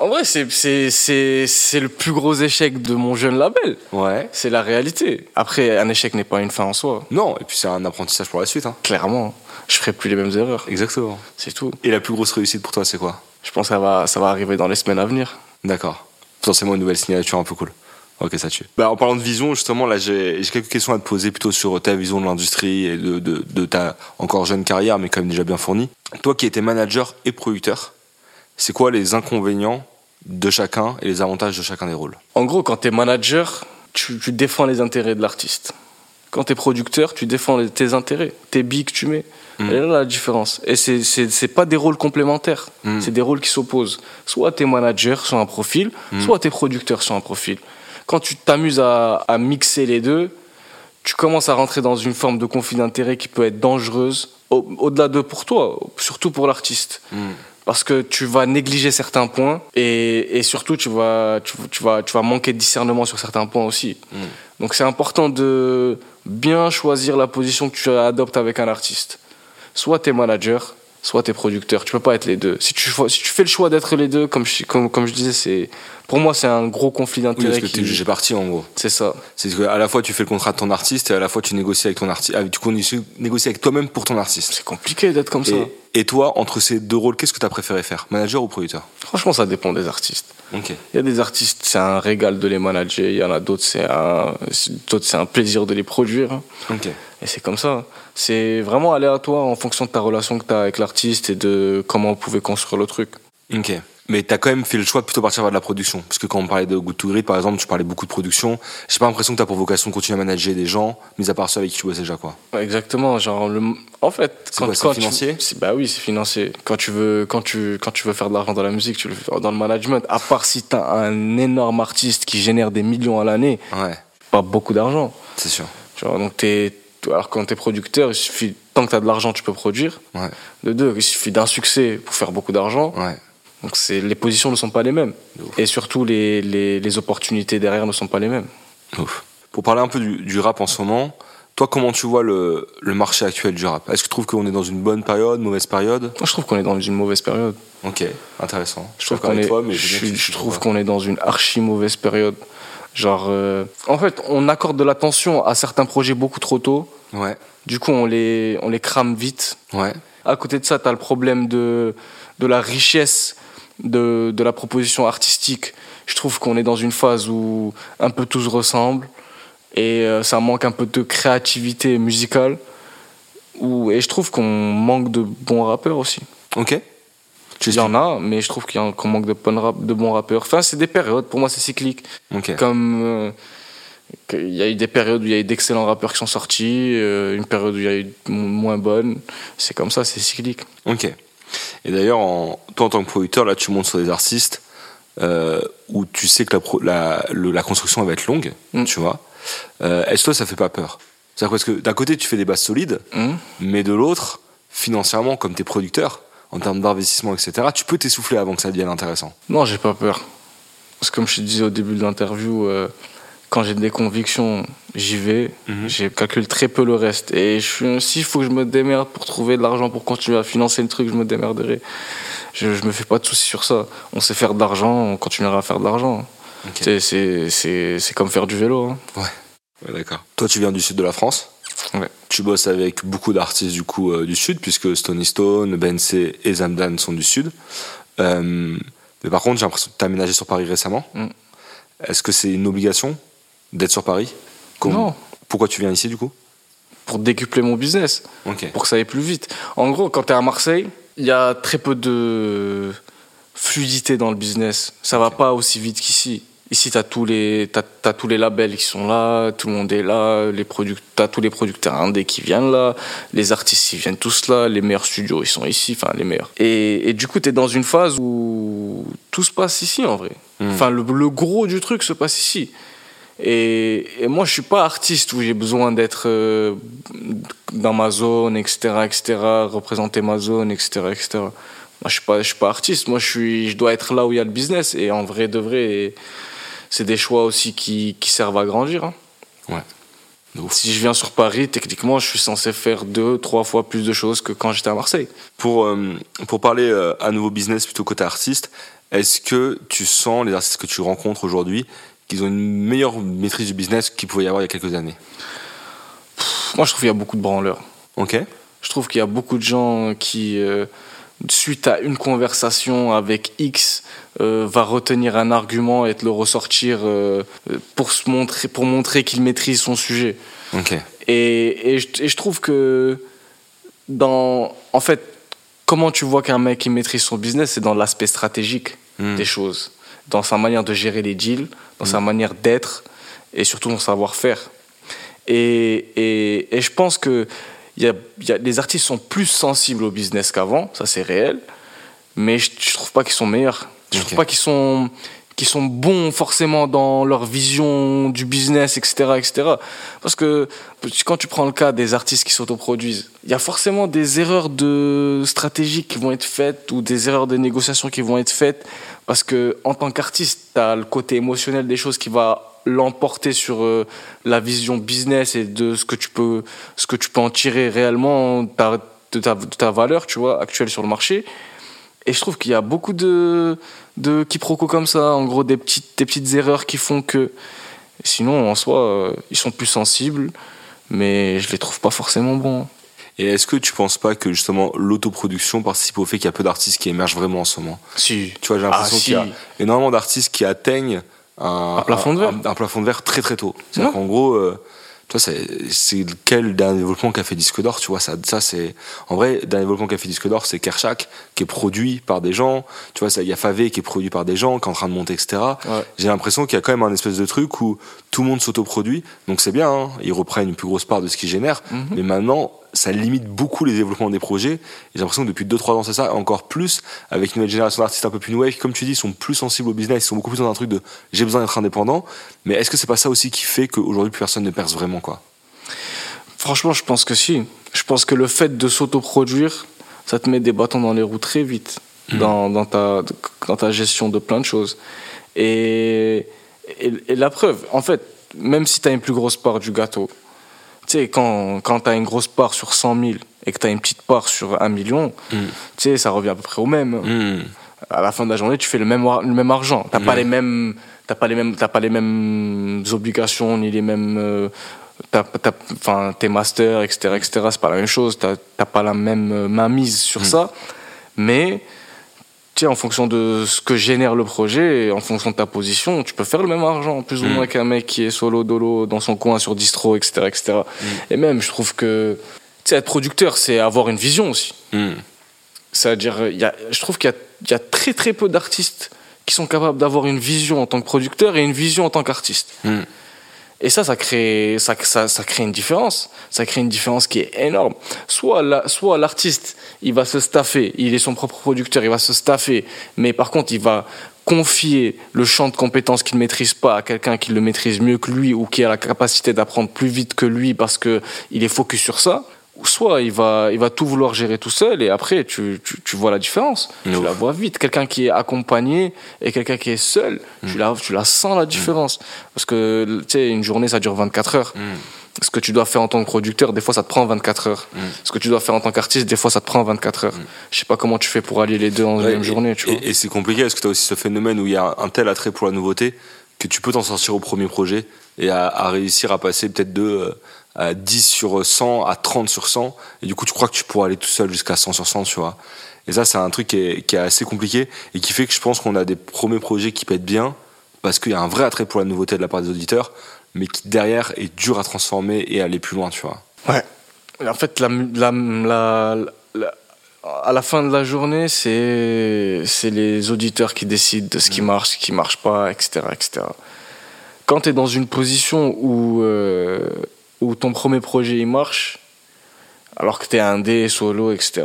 En vrai, c'est, le plus gros échec de mon jeune label. Ouais. C'est la réalité. Après, un échec n'est pas une fin en soi. Non, et puis c'est un apprentissage pour la suite. Hein. Clairement. Je ferai plus les mêmes erreurs. Exactement. C'est tout. Et la plus grosse réussite pour toi, c'est quoi? Je pense que ça va, ça va arriver dans les semaines à venir. D'accord. Potentiellement une nouvelle signature un peu cool. Ok, ça tue. Bah, en parlant de vision, justement, là, j'ai, j'ai quelques questions à te poser plutôt sur ta vision de l'industrie et de, de, de ta encore jeune carrière, mais quand même déjà bien fournie. Toi qui étais manager et producteur, c'est quoi les inconvénients de chacun et les avantages de chacun des rôles En gros, quand tu es manager, tu, tu, défends les intérêts de l'artiste. Quand tu es producteur, tu défends les, tes intérêts, tes billes que tu mets. Mmh. Et là, la différence. Et c'est, pas des rôles complémentaires, mmh. c'est des rôles qui s'opposent. Soit tu es manager sur un profil, mmh. soit tu es producteur sur un profil. Quand tu t'amuses à, à mixer les deux, tu commences à rentrer dans une forme de conflit d'intérêt qui peut être dangereuse, au, au-delà de pour toi, surtout pour l'artiste. Parce que tu vas négliger certains points et, et surtout tu vas, tu, tu vas, tu vas manquer de discernement sur certains points aussi. Mm. Donc c'est important de bien choisir la position que tu adoptes avec un artiste. Soit t'es manager, soit t'es producteur. Tu peux pas être les deux. Si tu, si tu fais le choix d'être les deux, comme je, comme, comme je disais, c'est pour moi c'est un gros conflit Oui, d'intérêts. parce que t'es jugé parti en gros. c'est ça. C'est que à la fois tu fais le contrat de ton artiste et à la fois tu négocies avec ton artiste. Tu négocies avec toi-même pour ton artiste. C'est compliqué d'être comme ça. Et, toi, entre ces deux rôles, qu'est-ce que tu as préféré faire? Manager ou producteur? Franchement, ça dépend des artistes. Il y a des artistes, c'est un régal de les manager. Il y en a d'autres, c'est un, d'autres, c'est un plaisir de les produire. Et c'est comme ça. C'est vraiment aléatoire en fonction de ta relation que tu as avec l'artiste et de comment vous pouvez construire le truc. Ok. Mais t'as quand même fait le choix de plutôt partir vers de la production. Parce que quand on parlait de Good to Great, par exemple, tu parlais beaucoup de production. J'ai pas l'impression que t'as pour vocation de continuer à manager des gens, mis à part ceux avec qui tu bosses déjà, quoi. Exactement. Genre, le, en fait, quoi, c'est tu- financier? C'est- Bah oui, c'est financier. Quand tu veux, quand tu, quand tu veux faire de l'argent dans la musique, tu le fais dans le management. À part si tu as un énorme artiste qui génère des millions à l'année, Ouais, pas beaucoup d'argent. c'est sûr. Tu vois, donc t'es, alors quand tu es producteur, il suffit, tant que tu as de l'argent, tu peux produire. Ouais, De deux, il suffit d'un succès pour faire beaucoup d'argent. ouais. Donc c'est, les positions ne sont pas les mêmes. Et surtout, les, les, les opportunités derrière ne sont pas les mêmes. Ouf. Pour parler un peu du, du rap en ce moment, toi, comment tu vois le, le marché actuel du rap? Est-ce que tu trouves qu'on est dans une bonne période, mauvaise période? Moi, je trouve qu'on est dans une mauvaise période. Ok, intéressant. Je trouve qu'on est, toi, mais je, trouve qu'on est dans une archi mauvaise période. Genre, euh, en fait, on accorde de l'attention à certains projets beaucoup trop tôt. Ouais, Du coup, on les, on les crame vite. ouais, À côté de ça, tu as le problème de, de la richesse de, de la proposition artistique. Je trouve qu'on est dans une phase où un peu tout se ressemble et euh, ça manque un peu de créativité musicale. Où, et je trouve qu'on manque de bons rappeurs aussi. ok. Il y en a, mais je trouve qu'il y a- qu'on manque de, bons rap- de bons rappeurs. Enfin, c'est des périodes. Pour moi, c'est cyclique. Comme euh, qu'il y a eu des périodes où il y a eu d'excellents rappeurs qui sont sortis, euh, une période où il y a eu moins bonnes. C'est comme ça, c'est cyclique. Ok. Et d'ailleurs, en, toi, en tant que producteur, là, tu montes sur des artistes euh, où tu sais que la, pro- la, le- la construction elle va être longue, Mm. tu vois. Est-ce que toi, ça fait pas peur? C'est-à-dire parce que d'un côté, tu fais des bases solides, Hum mais de l'autre, financièrement, comme t'es producteur, en termes d'investissement, etc., tu peux t'essouffler avant que ça devienne intéressant. Non, j'ai pas peur. Parce que comme je te disais au début de l'interview, euh, quand j'ai des convictions, j'y vais. Mhm. J'ai calculé très peu le reste. Et je suis, s'il faut que je me démerde pour trouver de l'argent pour continuer à financer le truc, je me démerderai. Je, je me fais pas de soucis sur ça. On sait faire de l'argent, on continuera à faire de l'argent. C'est- C'est c'est- c'est comme faire du vélo. hein. Ouais, d'accord. Toi, tu viens du sud de la France. Ouais. Tu bosses avec beaucoup d'artistes du coup euh, du sud, puisque Stony Stone, Bencé et Zamdan sont du sud. Euh, mais par contre, j'ai l'impression que tu as aménagé sur Paris récemment. Mm. Est-ce que c'est une obligation d'être sur Paris? Non, Pourquoi tu viens ici du coup? Pour décupler mon business. Pour que ça aille plus vite. En gros, quand tu es à Marseille, il y a très peu de fluidité dans le business. Ça va pas aussi vite qu'ici. Ici, tu as, tous les t'as- t'as tous les labels qui sont là, tout le monde est là, tu as tous les producteurs indés qui viennent là, les artistes ils viennent tous là, les meilleurs studios ils sont ici, enfin les meilleurs. Et, et du coup, tu es dans une phase où tout se passe ici en vrai. Mm. Enfin, le, le gros du truc se passe ici. Et, et moi, je suis pas artiste où j'ai besoin d'être euh, dans ma zone, etc., etc., représenter ma zone, etc., etc. Moi, je suis pas, je suis pas artiste. Moi, je suis, je dois être là où il y a le business. Et en vrai de vrai, et c'est des choix aussi qui, qui servent à grandir. hein. Ouf. Si je viens sur Paris, techniquement, je suis censé faire deux, trois fois plus de choses que quand j'étais à Marseille. Pour, euh, pour parler euh, à nouveau business plutôt côté artiste, est-ce que tu sens les artistes que tu rencontres aujourd'hui qu'ils ont une meilleure maîtrise du business qu'il pouvait y avoir il y a quelques années? Moi, je trouve qu'il y a beaucoup de branleurs. Ok. Je trouve qu'il y a beaucoup de gens qui, euh, suite à une conversation avec X, euh, va retenir un argument et te le ressortir euh, pour, se montrer, pour montrer qu'il maîtrise son sujet. Ok. Et, et, je, et je trouve que dans, en fait, comment tu vois qu'un mec il maîtrise son business, c'est dans l'aspect stratégique Hmm. des choses, dans sa manière de gérer les deals, dans sa manière d'être et surtout dans son savoir-faire. Et, et, et je pense que y a, y a, les artistes sont plus sensibles au business qu'avant, ça c'est réel, mais je, je trouve pas qu'ils sont meilleurs. Je Ok. trouve pas qu'ils sont qui sont bons forcément dans leur vision du business, etc., etc. Parce que quand tu prends le cas des artistes qui s'autoproduisent, il y a forcément des erreurs de stratégie qui vont être faites ou des erreurs de négociation qui vont être faites parce que en tant qu'artiste, tu as le côté émotionnel des choses qui va l'emporter sur euh, la vision business et de ce que tu peux ce que tu peux en tirer réellement de ta, de ta valeur, tu vois, actuelle sur le marché. Et je trouve qu'il y a beaucoup de, de quiproquos comme ça, en gros des petites, des petites erreurs qui font que. Sinon, en soi, euh, ils sont plus sensibles, mais je les trouve pas forcément bons. Et est-ce que tu penses pas que justement l'autoproduction participe au fait qu'il y a peu d'artistes qui émergent vraiment en ce moment? Si. Tu vois, j'ai l'impression ah, qu'il y a énormément d'artistes qui atteignent un, plafond de verre, un, plafond de verre très très tôt. C'est-à-dire qu'en gros, euh, c'est quel dernier développement qu'a fait Disque d'Or, tu vois, ça, ça c'est, en vrai, dernier développement qu'a fait Disque d'Or, c'est Kershak, qui est produit par des gens, tu vois, il y a Favé qui est produit par des gens, qui est en train de monter, etc. J'ai l'impression qu'il y a quand même un espèce de truc où tout le monde s'autoproduit, donc c'est bien, hein, ils reprennent une plus grosse part de ce qu'ils génèrent, mhm. mais maintenant, ça limite beaucoup les développements des projets. J'ai l'impression que depuis 2-3 ans, c'est ça, encore plus, avec une nouvelle génération d'artistes un peu plus nouvelles, qui, comme tu dis, sont plus sensibles au business, ils sont beaucoup plus dans un truc de j'ai besoin d'être indépendant. Mais est-ce que c'est pas ça aussi qui fait qu'aujourd'hui, plus personne ne perce vraiment, quoi? Franchement, je pense que si. Je pense que le fait de s'autoproduire, ça te met des bâtons dans les roues très vite mmh. dans, dans, ta, dans ta gestion de plein de choses. Et, et la preuve, en fait, même si tu as une plus grosse part du gâteau, tu sais, quand, quand tu as une grosse part sur 100 000 et que tu as une petite part sur 1 million, mm. tu sais, ça revient à peu près au même. Mm. À la fin de la journée, tu fais le même, le même argent. Tu n'as pas, les mêmes, pas, les mêmes, pas les mêmes obligations ni les mêmes. Euh, enfin, tes masters, etc., etc., c'est pas la même chose. Tu n'as pas la même euh, mainmise sur mm. ça. Mais en fonction de ce que génère le projet et en fonction de ta position, tu peux faire le même argent, plus ou mm. moins qu'un mec qui est solo dolo dans son coin sur distro, etc., etc. Mm. Et même, je trouve que, tu être producteur, c'est avoir une vision aussi. Mm. C'est-à-dire, je trouve qu'il y, y a, très très peu d'artistes qui sont capables d'avoir une vision en tant que producteur et une vision en tant qu'artiste. Et ça, ça crée, ça, ça, ça, crée une différence. Ça crée une différence qui est énorme. Soit, la, soit l'artiste, il va se staffer, il est son propre producteur, il va se staffer, mais par contre, il va confier le champ de compétences qu'il ne maîtrise pas à quelqu'un qui le maîtrise mieux que lui ou qui a la capacité d'apprendre plus vite que lui parce que il est focus sur ça soit il va, il va tout vouloir gérer tout seul et après tu, tu, tu vois la différence. Tu la vois vite. Quelqu'un qui est accompagné et quelqu'un qui est seul, tu, mm. la, tu la sens la différence. Parce que tu sais, une journée ça dure 24 heures. Mm. Ce que tu dois faire en tant que producteur, des fois ça te prend 24 heures. Mm. Ce que tu dois faire en tant qu'artiste, des fois ça te prend 24 heures. Je sais pas comment tu fais pour allier les deux en une même journée. Tu et, c'est compliqué parce que tu as aussi ce phénomène où il y a un tel attrait pour la nouveauté que tu peux t'en sortir au premier projet et à, à réussir à passer peut-être de euh, à 10 sur 100 à 30 sur 100 et du coup tu crois que tu pourras aller tout seul jusqu'à 100 sur 100 tu vois. Et ça c'est un truc qui est, qui est, assez compliqué et qui fait que je pense qu'on a des premiers projets qui pètent bien parce qu'il y a un vrai attrait pour la nouveauté de la part des auditeurs mais qui derrière est dur à transformer et aller plus loin tu vois. Ouais. En fait la, la, la, à la fin de la journée c'est c'est les auditeurs qui décident de ce qui mm. marche ce qui marche pas etc etc quand tu es dans une position où euh, où ton premier projet il marche, alors que tu es un dé, solo, etc.,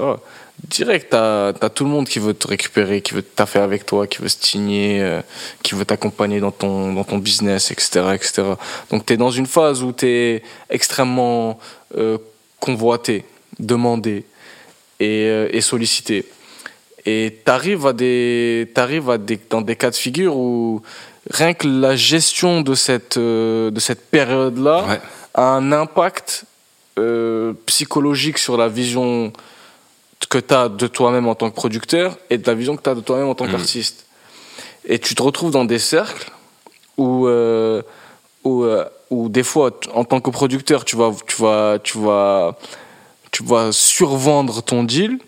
direct, tu as, tout le monde qui veut te récupérer, qui veut taffer avec toi, qui veut se signer, euh, qui veut t'accompagner dans ton, dans ton business, etc. etc. Donc tu es dans une phase où tu es extrêmement euh, convoité, demandé et, euh, et sollicité. Et tu arrives, à des, arrives à des, dans des cas de figure où rien que la gestion de cette, de cette période-là, un impact euh, psychologique sur la vision que tu as de toi-même en tant que producteur et de la vision que tu as de toi-même en tant mm. qu'artiste. Et tu te retrouves dans des cercles où, euh, où, euh, où, des fois, en tant que producteur, tu vas, tu vas, tu vas, tu vas survendre ton deal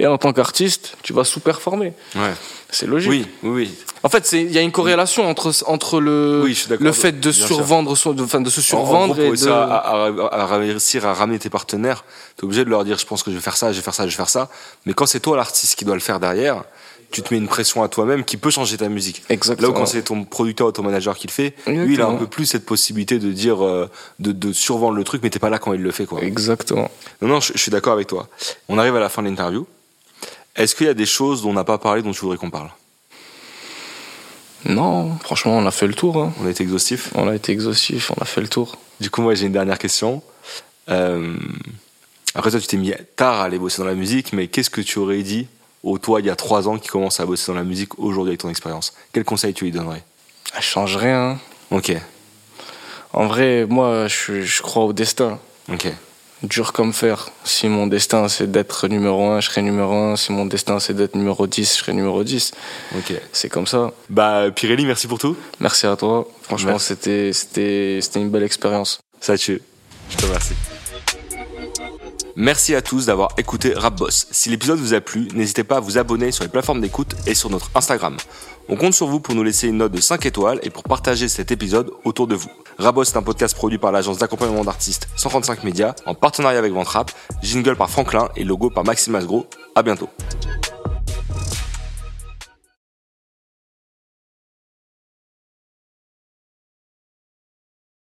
et en tant qu'artiste, tu vas sous-performer. Ouais. C'est logique. Oui, oui, En fait, il y a une corrélation entre, entre le, le fait de survendre, de, de se survendre et de... À, réussir à ramener tes partenaires, tu es obligé de leur dire je pense que je vais faire ça, je vais faire ça, je vais faire ça. Mais quand c'est toi l'artiste qui doit le faire derrière, tu te mets une pression à toi-même qui peut changer ta musique. Exactement. Là où quand c'est ton producteur ou ton manager qui le fait, lui il a un peu plus cette possibilité de dire, euh, de, de survendre le truc, mais t'es pas là quand il le fait quoi. Exactement. Non, non, je, je suis d'accord avec toi. On arrive à la fin de l'interview. Est-ce qu'il y a des choses dont on n'a pas parlé dont tu voudrais qu'on parle? Non, franchement, on a fait le tour. hein. On a été exhaustif? On a été exhaustif, on a fait le tour. Du coup, moi, j'ai une dernière question. Euh, Après, toi, tu t'es mis tard à aller bosser dans la musique, mais qu'est-ce que tu aurais dit au toi, il y a trois ans, qui commence à bosser dans la musique aujourd'hui avec ton expérience? Quel conseil tu lui donnerais? Je change rien. hein. Ok, En vrai, moi, je, je crois au destin. ok. Dur comme fer. Si mon destin c'est d'être numéro 1, je serai numéro 1. Si mon destin c'est d'être numéro 10, je serai numéro 10. Ok. C'est comme ça. Bah, Pirelli, merci pour tout. Merci à toi. Franchement, c'était c'était c'était une belle expérience. Ça tue. Je te remercie. Merci à tous d'avoir écouté Rap Boss. Si l'épisode vous a plu, n'hésitez pas à vous abonner sur les plateformes d'écoute et sur notre Instagram. On compte sur vous pour nous laisser une note de 5 étoiles et pour partager cet épisode autour de vous. Rap Boss est un podcast produit par l'agence d'accompagnement d'artistes 135 Médias en partenariat avec Ventrap, jingle par Franklin et logo par Maxime Asgros. À bientôt.